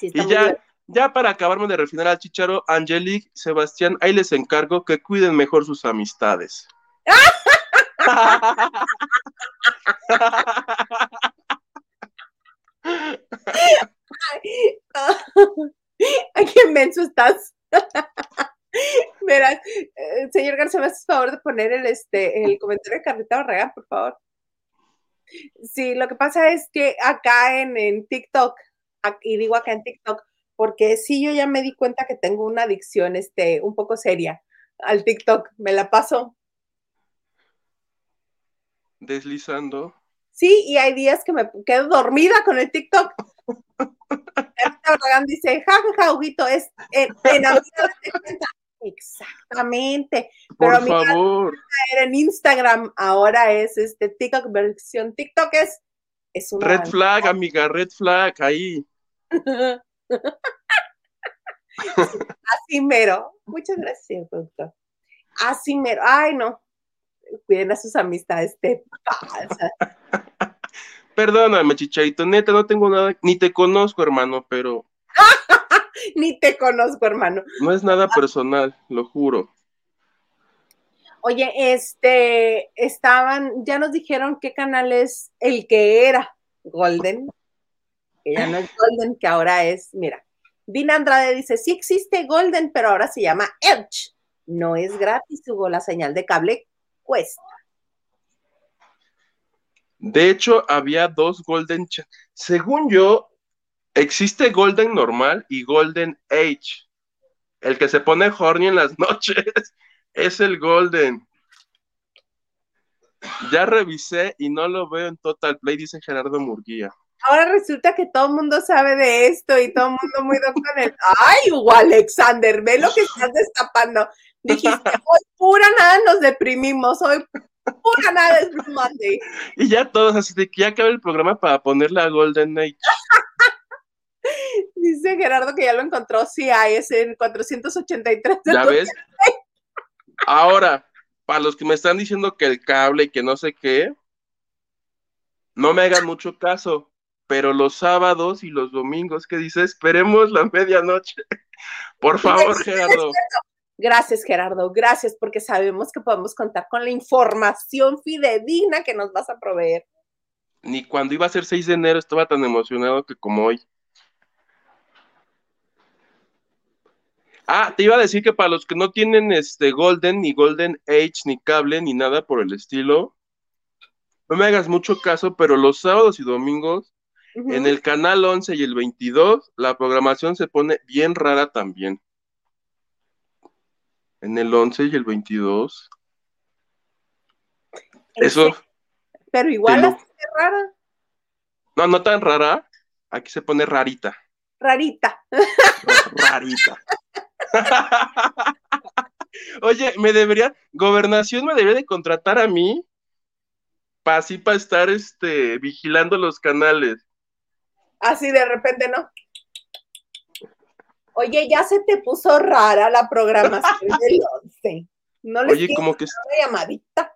y ya, ya para acabarme de refinar al chicharo, Angelique, Sebastián, ahí les encargo que cuiden mejor sus amistades. Ay, qué inmenso estás. Mira, eh, señor García, ¿me haces favor de poner el, este, el comentario de Carlita Barragán, por favor? Sí, lo que pasa es que acá en, TikTok, y digo acá en TikTok, porque sí yo ya me di cuenta que tengo una adicción este, un poco seria al TikTok, me la paso. Deslizando. Sí, y hay días que me quedo dormida con el TikTok. dice, jajaja, ja, es en, en Exactamente. Por Pero favor. Era en Instagram, ahora es este TikTok versión TikTok es, es Red flag, amiga, red flag, ahí. Así mero. Muchas gracias, doctor. Así mero. Ay, no. Cuiden a sus amistades, te pasa. Perdóname, chicharito, neta, no tengo nada, ni te conozco, hermano, pero. ni te conozco, hermano. No es nada personal, lo juro. Oye, este, estaban, ya nos dijeron qué canal es el que era Golden, que ya no es Golden, que ahora es, mira, Dina Andrade dice, sí existe Golden, pero ahora se llama Edge. No es gratis, Hugo, la señal de cable cuesta. De hecho, había dos Golden. Según yo, existe Golden normal y Golden Age. El que se pone horny en las noches es el Golden. Ya revisé y no lo veo en Total Play, dice Gerardo Murguía. Ahora resulta que todo el mundo sabe de esto y todo el mundo muy con el. ¡Ay, Alexander! Ve lo que estás destapando. Dijiste, hoy pura nada nos deprimimos, hoy pura nada es Blue Monday. Y ya todos, así de que ya acaba el programa para ponerle a Golden Age. Dice Gerardo que ya lo encontró, sí hay, es el 483. ¿Ya ves? Ahora, para los que me están diciendo que el cable y que no sé qué, no me hagan mucho caso, pero los sábados y los domingos que dice, esperemos la medianoche. Por favor, Gerardo. Gracias, Gerardo. Gracias, porque sabemos que podemos contar con la información fidedigna que nos vas a proveer. Ni cuando iba a ser 6 de enero estaba tan emocionado que como hoy. Ah, te iba a decir que para los que no tienen este Golden, ni Golden Age, ni cable, ni nada por el estilo, no me hagas mucho caso, pero los sábados y domingos, en el canal 11 y el 22, la programación se pone bien rara también. En el 11 y el 22. Eso. Pero igual es rara. No, no tan rara. Aquí se pone rarita. Rarita. Rarita. Oye, me debería, gobernación me debería de contratar a mí para así para estar este vigilando los canales. Así de repente, ¿no? Oye, ya se te puso rara la programación del 11. No les Oye, como que una llamadita.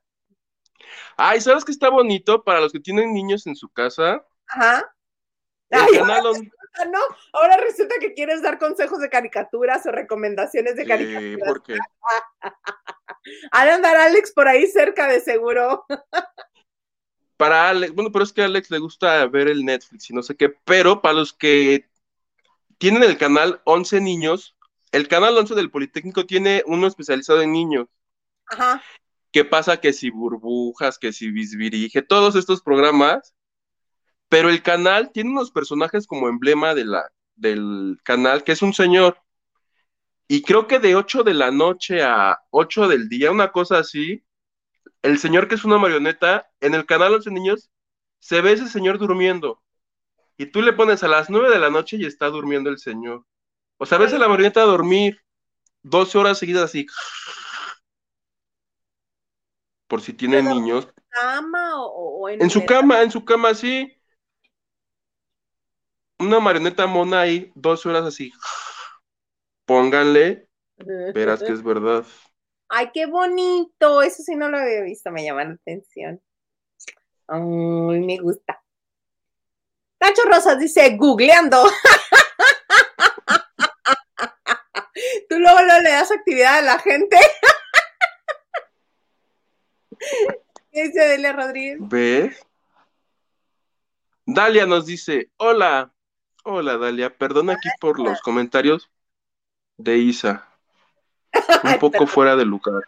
Ay, ¿sabes qué está bonito para los que tienen niños en su casa? Ajá. El canal no, ahora resulta que quieres dar consejos de caricaturas o recomendaciones de sí, caricaturas. ¿por qué? Ha de andar Alex por ahí cerca de seguro. Para Alex, bueno, pero es que a Alex le gusta ver el Netflix y no sé qué, pero para los que tienen el canal 11 niños, el canal 11 del Politécnico tiene uno especializado en niños. Ajá. ¿Qué pasa? Que si burbujas, que si bisbirige, todos estos programas pero el canal tiene unos personajes como emblema de la, del canal, que es un señor. Y creo que de 8 de la noche a 8 del día, una cosa así, el señor que es una marioneta, en el canal 11 Niños, se ve ese señor durmiendo. Y tú le pones a las 9 de la noche y está durmiendo el señor. O sea, ves a la marioneta dormir 12 horas seguidas así. Por si tiene niños. ¿En su cama o, en, en su cama, en su cama, sí una marioneta mona ahí, dos horas así. Pónganle, verás que es verdad. Ay, qué bonito. Eso sí no lo había visto, me llama la atención. Ay, me gusta. Nacho Rosas dice, googleando. Tú luego le das actividad a la gente. ¿Qué dice Delia Rodríguez? ¿Ves? Dalia nos dice, hola, Hola, Dalia. Perdona aquí por los comentarios de Isa. Un poco fuera de lugar.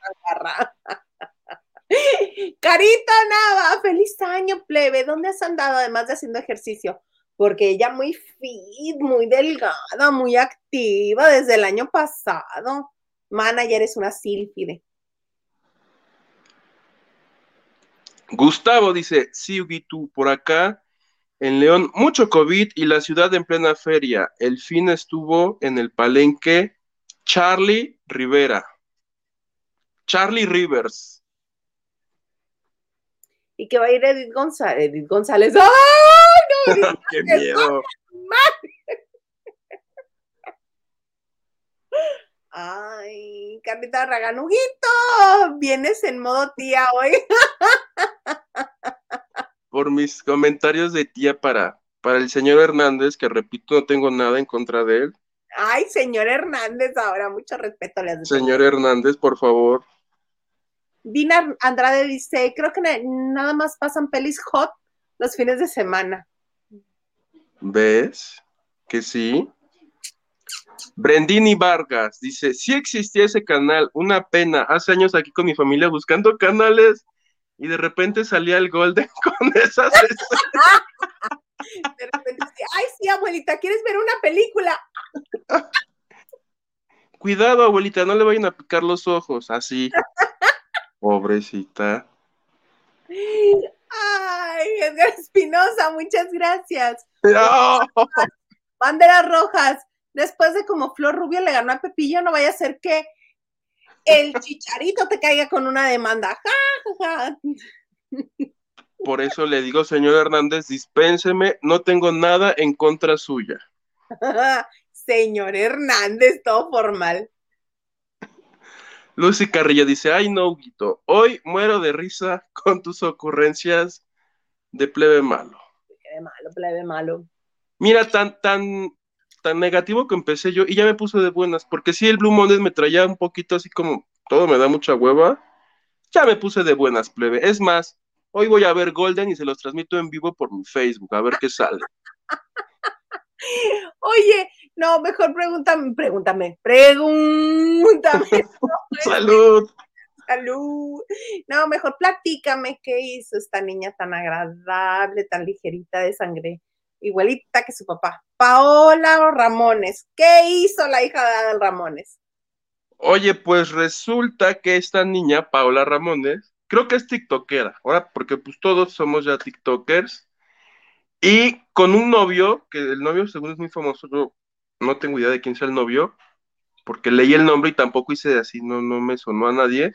Carita Nava, feliz año, plebe. ¿Dónde has andado además de haciendo ejercicio? Porque ella muy fit, muy delgada, muy activa desde el año pasado. Manager es una sílfide. Gustavo dice, sí, tú por acá en León, mucho COVID y la ciudad en plena feria. El fin estuvo en el palenque Charlie Rivera. Charlie Rivers. Y que va a ir Edith González. Edith González. ¡Ay, no! ¡Qué miedo! Carlita Raganuguito, vienes en modo tía hoy. Por mis comentarios de tía para, para el señor Hernández, que repito, no tengo nada en contra de él. Ay, señor Hernández, ahora mucho respeto le Señor Hernández, por favor. Dina Andrade dice, creo que nada más pasan pelis hot los fines de semana. ¿Ves? Que sí. Brendini Vargas dice, si existía ese canal, una pena, hace años aquí con mi familia buscando canales y de repente salía el Golden con esas De repente, ay sí, abuelita, ¿quieres ver una película? Cuidado, abuelita, no le vayan a picar los ojos, así. Pobrecita. Ay, Edgar Espinosa, muchas gracias. Banderas rojas. Después de como Flor Rubio le ganó a Pepillo, no vaya a ser que el chicharito te caiga con una demanda. Por eso le digo, señor Hernández, dispénseme, no tengo nada en contra suya. señor Hernández, todo formal. Lucy Carrillo dice, ay no, Guito, hoy muero de risa con tus ocurrencias de plebe malo. Plebe malo, plebe malo. Mira, tan, tan, tan negativo que empecé yo y ya me puse de buenas, porque si el Blue Monday me traía un poquito así como todo me da mucha hueva, ya me puse de buenas, plebe. Es más, hoy voy a ver Golden y se los transmito en vivo por mi Facebook, a ver qué sale. Oye, no, mejor pregúntame, pregúntame, pregúntame. Salud. Salud. No, mejor platícame qué hizo esta niña tan agradable, tan ligerita de sangre, igualita que su papá. Paola Ramones. ¿Qué hizo la hija de Ramones? Oye, pues resulta que esta niña, Paola Ramones, creo que es tiktokera, ahora porque pues todos somos ya tiktokers, y con un novio, que el novio según es muy famoso, yo no tengo idea de quién sea el novio, porque leí el nombre y tampoco hice así, no, no me sonó a nadie.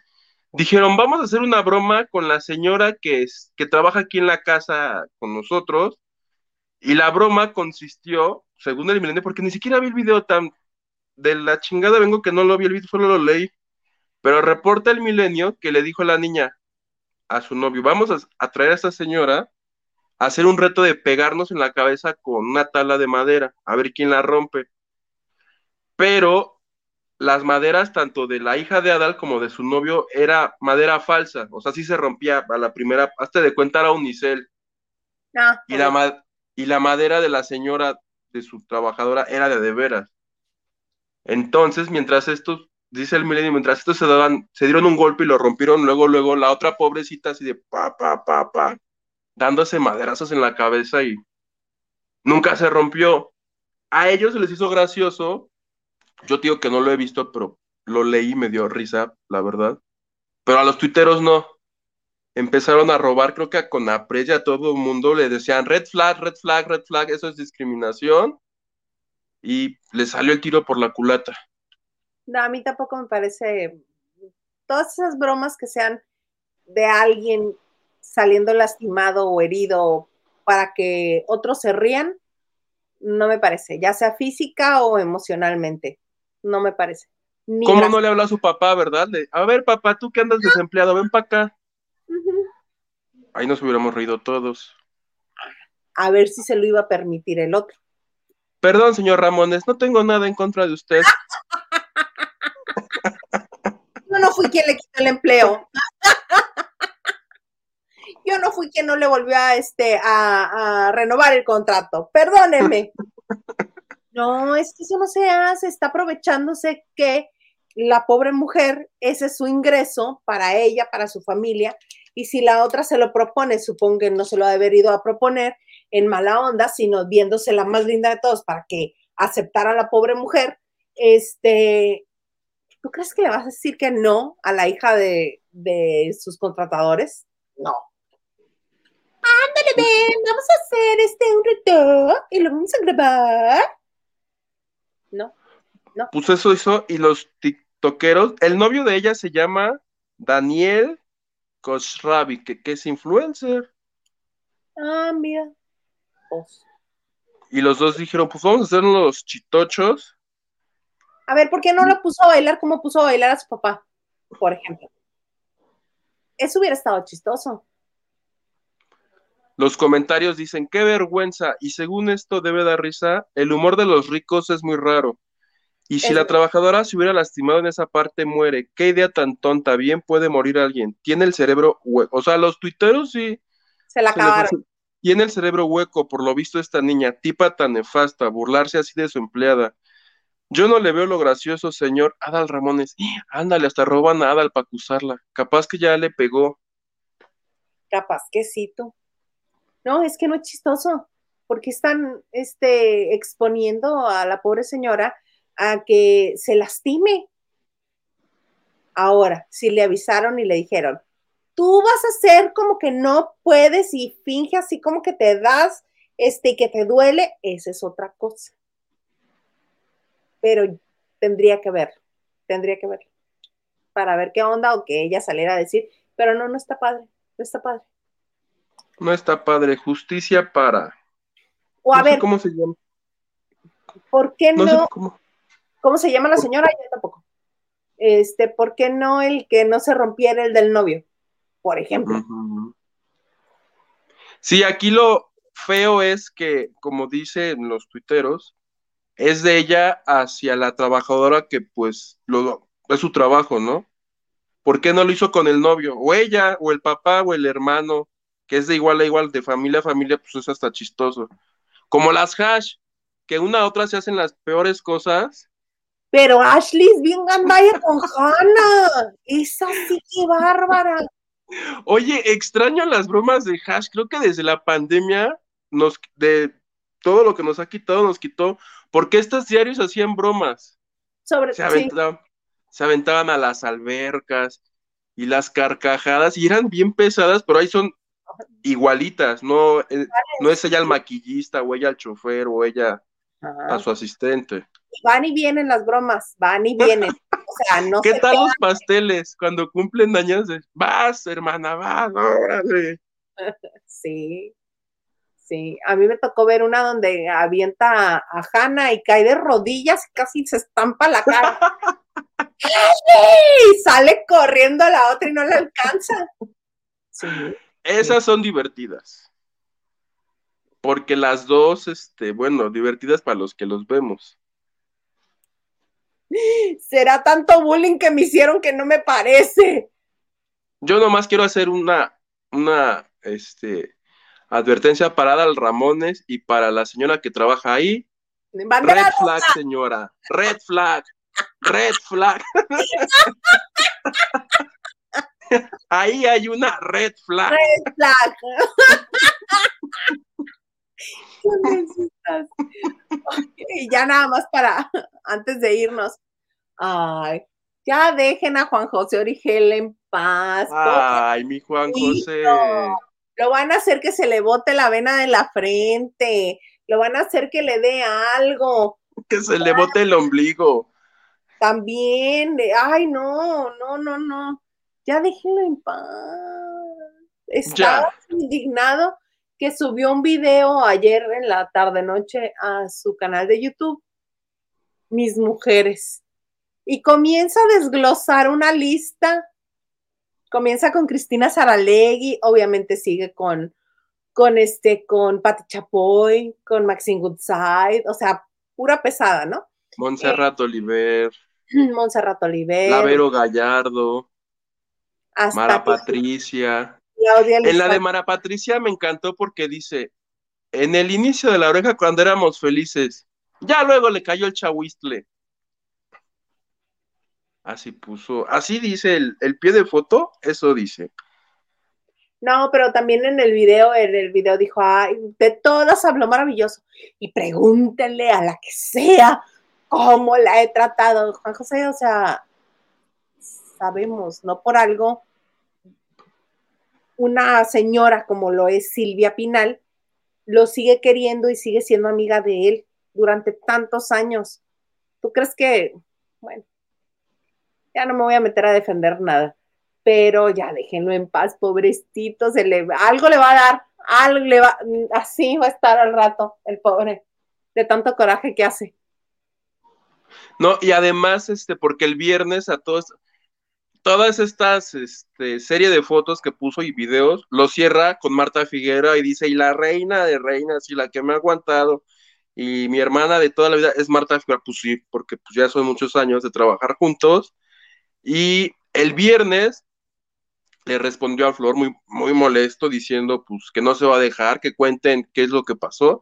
Dijeron, vamos a hacer una broma con la señora que, es, que trabaja aquí en la casa con nosotros. Y la broma consistió, según el milenio, porque ni siquiera vi el video tan de la chingada vengo que no lo vi el video, solo lo leí. Pero reporta el milenio que le dijo a la niña, a su novio, vamos a, traer a esta señora a hacer un reto de pegarnos en la cabeza con una tabla de madera, a ver quién la rompe pero las maderas tanto de la hija de Adal como de su novio era madera falsa, o sea, sí se rompía a la primera, hasta de cuenta era unicel. Ah, y, la y la madera de la señora, de su trabajadora, era de de veras. Entonces, mientras estos, dice el milenio, mientras estos se daban, se dieron un golpe y lo rompieron, luego, luego la otra pobrecita así de pa, pa, pa, pa, dándose maderazos en la cabeza y nunca se rompió. A ellos se les hizo gracioso yo digo que no lo he visto, pero lo leí y me dio risa, la verdad. Pero a los tuiteros no. Empezaron a robar, creo que a Conapres y a todo el mundo le decían red flag, red flag, red flag, eso es discriminación. Y le salió el tiro por la culata. No, a mí tampoco me parece. Todas esas bromas que sean de alguien saliendo lastimado o herido para que otros se rían, no me parece, ya sea física o emocionalmente no me parece. ¿Cómo no le habla a su papá, verdad? a ver, papá, tú que andas desempleado, ven para acá. Ahí nos hubiéramos reído todos. A ver si se lo iba a permitir el otro. Perdón, señor Ramones, no tengo nada en contra de usted. Yo no fui quien le quitó el empleo. Yo no fui quien no le volvió a, este, a renovar el contrato. Perdóneme. No, es que eso no se hace, está aprovechándose que la pobre mujer, ese es su ingreso para ella, para su familia, y si la otra se lo propone, supongo que no se lo ha debido a proponer en mala onda, sino viéndose la más linda de todos para que aceptara a la pobre mujer, este, ¿tú crees que le vas a decir que no a la hija de, de sus contratadores? No. Ándale, ven, vamos a hacer este un reto y lo vamos a grabar no, no. Pues eso hizo, y los tiktokeros, el novio de ella se llama Daniel Koshrabi, que, es influencer. Ah, mira. Pues. Y los dos dijeron, pues vamos a hacer los chitochos A ver, ¿por qué no lo puso a bailar como puso a bailar a su papá, por ejemplo? Eso hubiera estado chistoso. Los comentarios dicen, qué vergüenza, y según esto debe dar risa, el humor de los ricos es muy raro. Y si la trabajadora se hubiera lastimado en esa parte, muere. Qué idea tan tonta, bien puede morir alguien. Tiene el cerebro hueco. O sea, los tuiteros sí. Se la acabaron. Tiene el cerebro hueco, por lo visto, esta niña, tipa tan nefasta, burlarse así de su empleada. Yo no le veo lo gracioso, señor Adal Ramones. Ándale, hasta roban a Adal para acusarla. Capaz que ya le pegó. Capaz que sí, tú. No, es que no es chistoso, porque están este, exponiendo a la pobre señora a que se lastime. Ahora, si le avisaron y le dijeron, tú vas a hacer como que no puedes y finge así como que te das, este, que te duele, esa es otra cosa. Pero tendría que ver, tendría que ver, para ver qué onda o que ella saliera a decir, pero no, no está padre, no está padre. No está padre. Justicia para. O a ver. ¿Cómo se llama? ¿Por qué no? cómo... se llama la señora? Yo tampoco. Este, ¿por qué no el que no se rompiera el del novio? Por ejemplo. Sí, aquí lo feo es que, como dicen los tuiteros, es de ella hacia la trabajadora que pues lo, es su trabajo, ¿no? ¿Por qué no lo hizo con el novio? O ella, o el papá, o el hermano, que es de igual a igual, de familia a familia, pues es hasta chistoso. Como las hash, que una a otra se hacen las peores cosas. Pero Ashley es bien gandaya con Hannah. Es así que bárbara. Oye, extraño las bromas de hash. Creo que desde la pandemia, nos, de todo lo que nos ha quitado, nos quitó. Porque estos diarios hacían bromas. Sobre se aventaban, se aventaban a las albercas y las carcajadas y eran bien pesadas, pero ahí son igualitas, no, eh, no es ella el maquillista o ella el chofer o ella a su asistente. Van y vienen las bromas, van y vienen. O sea, no ¿Qué tal los pasteles cuando cumplen años? Vas, hermana, vas, órale. Sí, sí. A mí me tocó ver una donde avienta a, Hanna y cae de rodillas y casi se estampa la cara. y sale corriendo a la otra y no le alcanza. Sí. Esas son divertidas. Porque las dos, este, bueno, divertidas para los que los vemos. Será tanto bullying que me hicieron que no me parece. Yo nomás quiero hacer una, una, este, advertencia para al Ramones y para la señora que trabaja ahí. Red flag, señora. Red flag. Red flag. Ahí hay una red flag. Red flag. y ya nada más para, antes de irnos. Ay, ya dejen a Juan José Origel en paz. Ay, mi Juan José. Lo van a hacer que se le bote la vena de la frente. Lo van a hacer que le dé algo. Que se le bote el ombligo. También, ay, no, no, no, no ya déjenlo en paz. Estaba indignado que subió un video ayer en la tarde noche a su canal de YouTube, Mis Mujeres, y comienza a desglosar una lista. Comienza con Cristina Saralegui, obviamente sigue con, con este, con Pati Chapoy, con Maxine Goodside, o sea, pura pesada, ¿no? Montserrat Oliver. Montserrat Oliver. Lavero Gallardo. Mara Patricia. En la de Mara Patricia me encantó porque dice, en el inicio de la oreja cuando éramos felices, ya luego le cayó el chahuistle. Así puso, así dice el, pie de foto, eso dice. No, pero también en el video, en el video dijo, ay, de todas habló maravilloso. Y pregúntenle a la que sea cómo la he tratado. Juan José, o sea, sabemos, no por algo una señora como lo es Silvia Pinal, lo sigue queriendo y sigue siendo amiga de él durante tantos años. ¿Tú crees que, bueno, ya no me voy a meter a defender nada, pero ya déjenlo en paz, pobrecito, se le, algo le va a dar, algo le va, así va a estar al rato el pobre, de tanto coraje que hace. No, y además, este, porque el viernes a todos, todas estas este, serie de fotos que puso y videos, lo cierra con Marta Figuera y dice, y la reina de reinas y la que me ha aguantado, y mi hermana de toda la vida es Marta Figuera, pues sí, porque pues ya son muchos años de trabajar juntos, y el viernes le respondió a Flor muy, muy molesto diciendo pues que no se va a dejar, que cuenten qué es lo que pasó,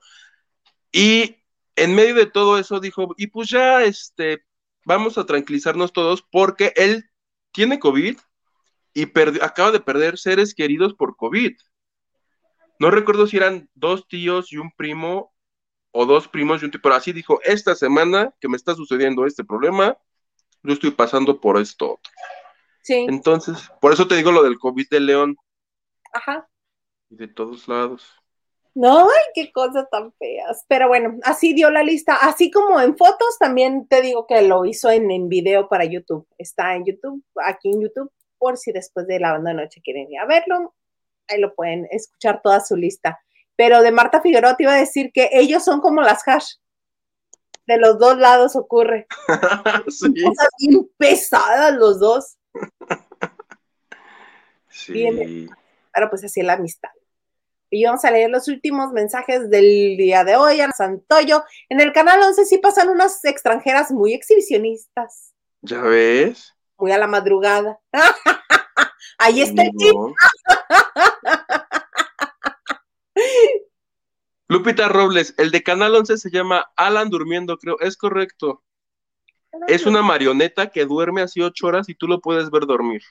y en medio de todo eso dijo, y pues ya, este, vamos a tranquilizarnos todos porque él tiene COVID y acaba de perder seres queridos por COVID. No recuerdo si eran dos tíos y un primo o dos primos y un tío, pero así dijo, esta semana que me está sucediendo este problema, yo estoy pasando por esto. Sí. Entonces, por eso te digo lo del COVID de León. Ajá. Y de todos lados. No, ay, qué cosas tan feas. Pero bueno, así dio la lista. Así como en fotos, también te digo que lo hizo en, en video para YouTube. Está en YouTube, aquí en YouTube, por si después de la banda de noche quieren ir a verlo. Ahí lo pueden escuchar toda su lista. Pero de Marta Figueroa te iba a decir que ellos son como las hash. De los dos lados ocurre. sí. Cosas bien pesadas los dos. Sí. Bien, pero pues así es la amistad. Y vamos a leer los últimos mensajes del día de hoy a Santoyo. En el canal 11 sí pasan unas extranjeras muy exhibicionistas. ¿Ya ves? Muy a la madrugada. Ahí está el Lupita Robles, el de Canal 11 se llama Alan Durmiendo, creo. Es correcto. Es una marioneta que duerme así ocho horas y tú lo puedes ver dormir.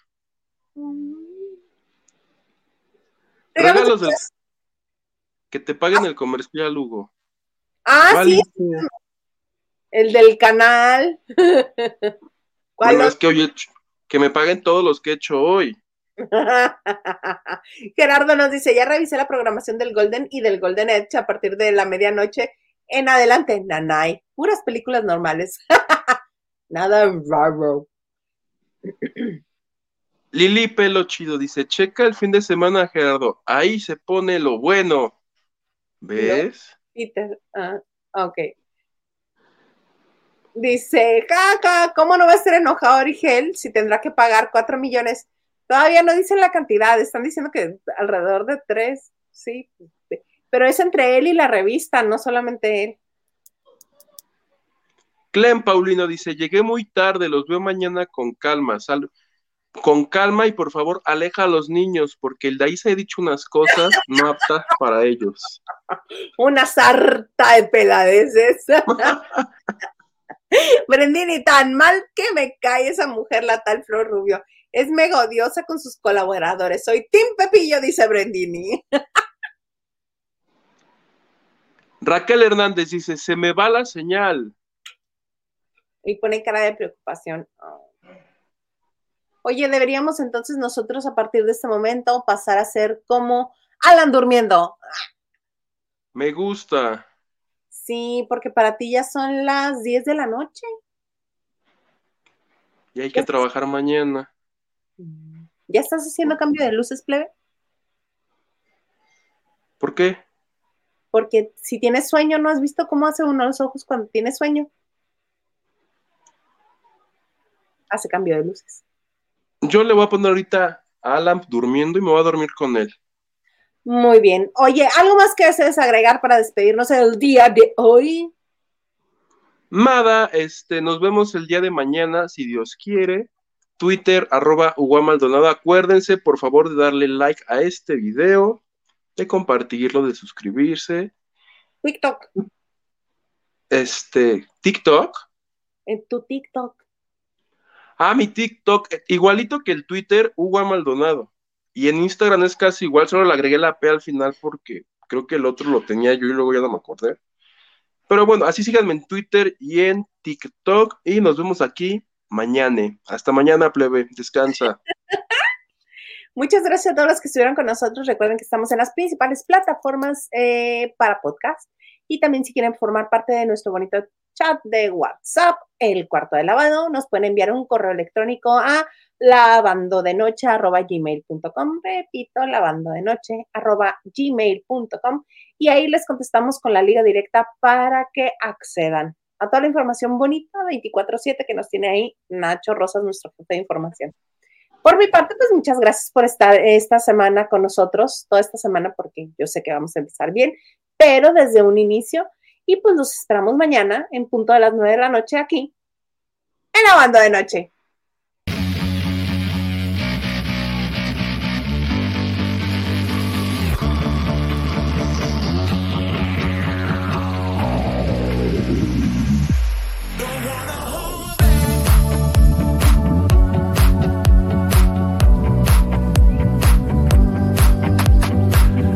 Mm. Regalos del, que te paguen el comercial, Hugo. Ah, sí. El del canal. ¿Cuál es que hoy que me paguen todos los que he hecho hoy. Gerardo nos dice, ya revisé la programación del Golden y del Golden Edge a partir de la medianoche en adelante. Nanay, puras películas normales. Nada raro. Lili Pelo Chido dice, checa el fin de semana, Gerardo. Ahí se pone lo bueno. ¿Ves? Peter, ah, ok. Dice, caca, ¿cómo no va a estar enojado Origel si tendrá que pagar cuatro millones? Todavía no dicen la cantidad, están diciendo que alrededor de tres, sí. Pero es entre él y la revista, no solamente él. Clem Paulino dice, llegué muy tarde, los veo mañana con calma. Sal con calma y por favor aleja a los niños, porque el de ahí se ha dicho unas cosas no aptas para ellos. Una sarta de peladeces. Brendini, tan mal que me cae esa mujer, la tal Flor Rubio. Es mega odiosa con sus colaboradores. Soy Tim Pepillo, dice Brendini. Raquel Hernández dice, se me va la señal. Y pone cara de preocupación. Oye, deberíamos entonces nosotros a partir de este momento pasar a ser como Alan durmiendo. Me gusta. Sí, porque para ti ya son las 10 de la noche. Y hay que trabajar mañana. ¿Ya estás haciendo cambio de luces, plebe? ¿Por qué? Porque si tienes sueño, ¿no has visto cómo hace uno los ojos cuando tiene sueño? Hace cambio de luces. Yo le voy a poner ahorita a Alan durmiendo y me voy a dormir con él. Muy bien. Oye, ¿algo más que desees agregar para despedirnos el día de hoy? Nada, este, nos vemos el día de mañana, si Dios quiere. Twitter, arroba Maldonado. Acuérdense, por favor, de darle like a este video, de compartirlo, de suscribirse. TikTok. Este, TikTok. En tu TikTok. Ah, mi TikTok, igualito que el Twitter, Hugo Maldonado. Y en Instagram es casi igual, solo le agregué la P al final porque creo que el otro lo tenía yo y luego ya no me acordé. Pero bueno, así síganme en Twitter y en TikTok y nos vemos aquí mañana. Hasta mañana, plebe. Descansa. Muchas gracias a todos los que estuvieron con nosotros. Recuerden que estamos en las principales plataformas eh, para podcast. Y también si quieren formar parte de nuestro bonito chat de WhatsApp, el cuarto de lavado, nos pueden enviar un correo electrónico a lavandodenoche.gmail.com. Repito, lavandodenoche.gmail.com. Y ahí les contestamos con la liga directa para que accedan a toda la información bonita 24/7 que nos tiene ahí Nacho Rosas, nuestro jefe de información. Por mi parte, pues muchas gracias por estar esta semana con nosotros, toda esta semana, porque yo sé que vamos a empezar bien, pero desde un inicio. Y pues nos esperamos mañana en punto de las nueve de la noche aquí en la banda de noche.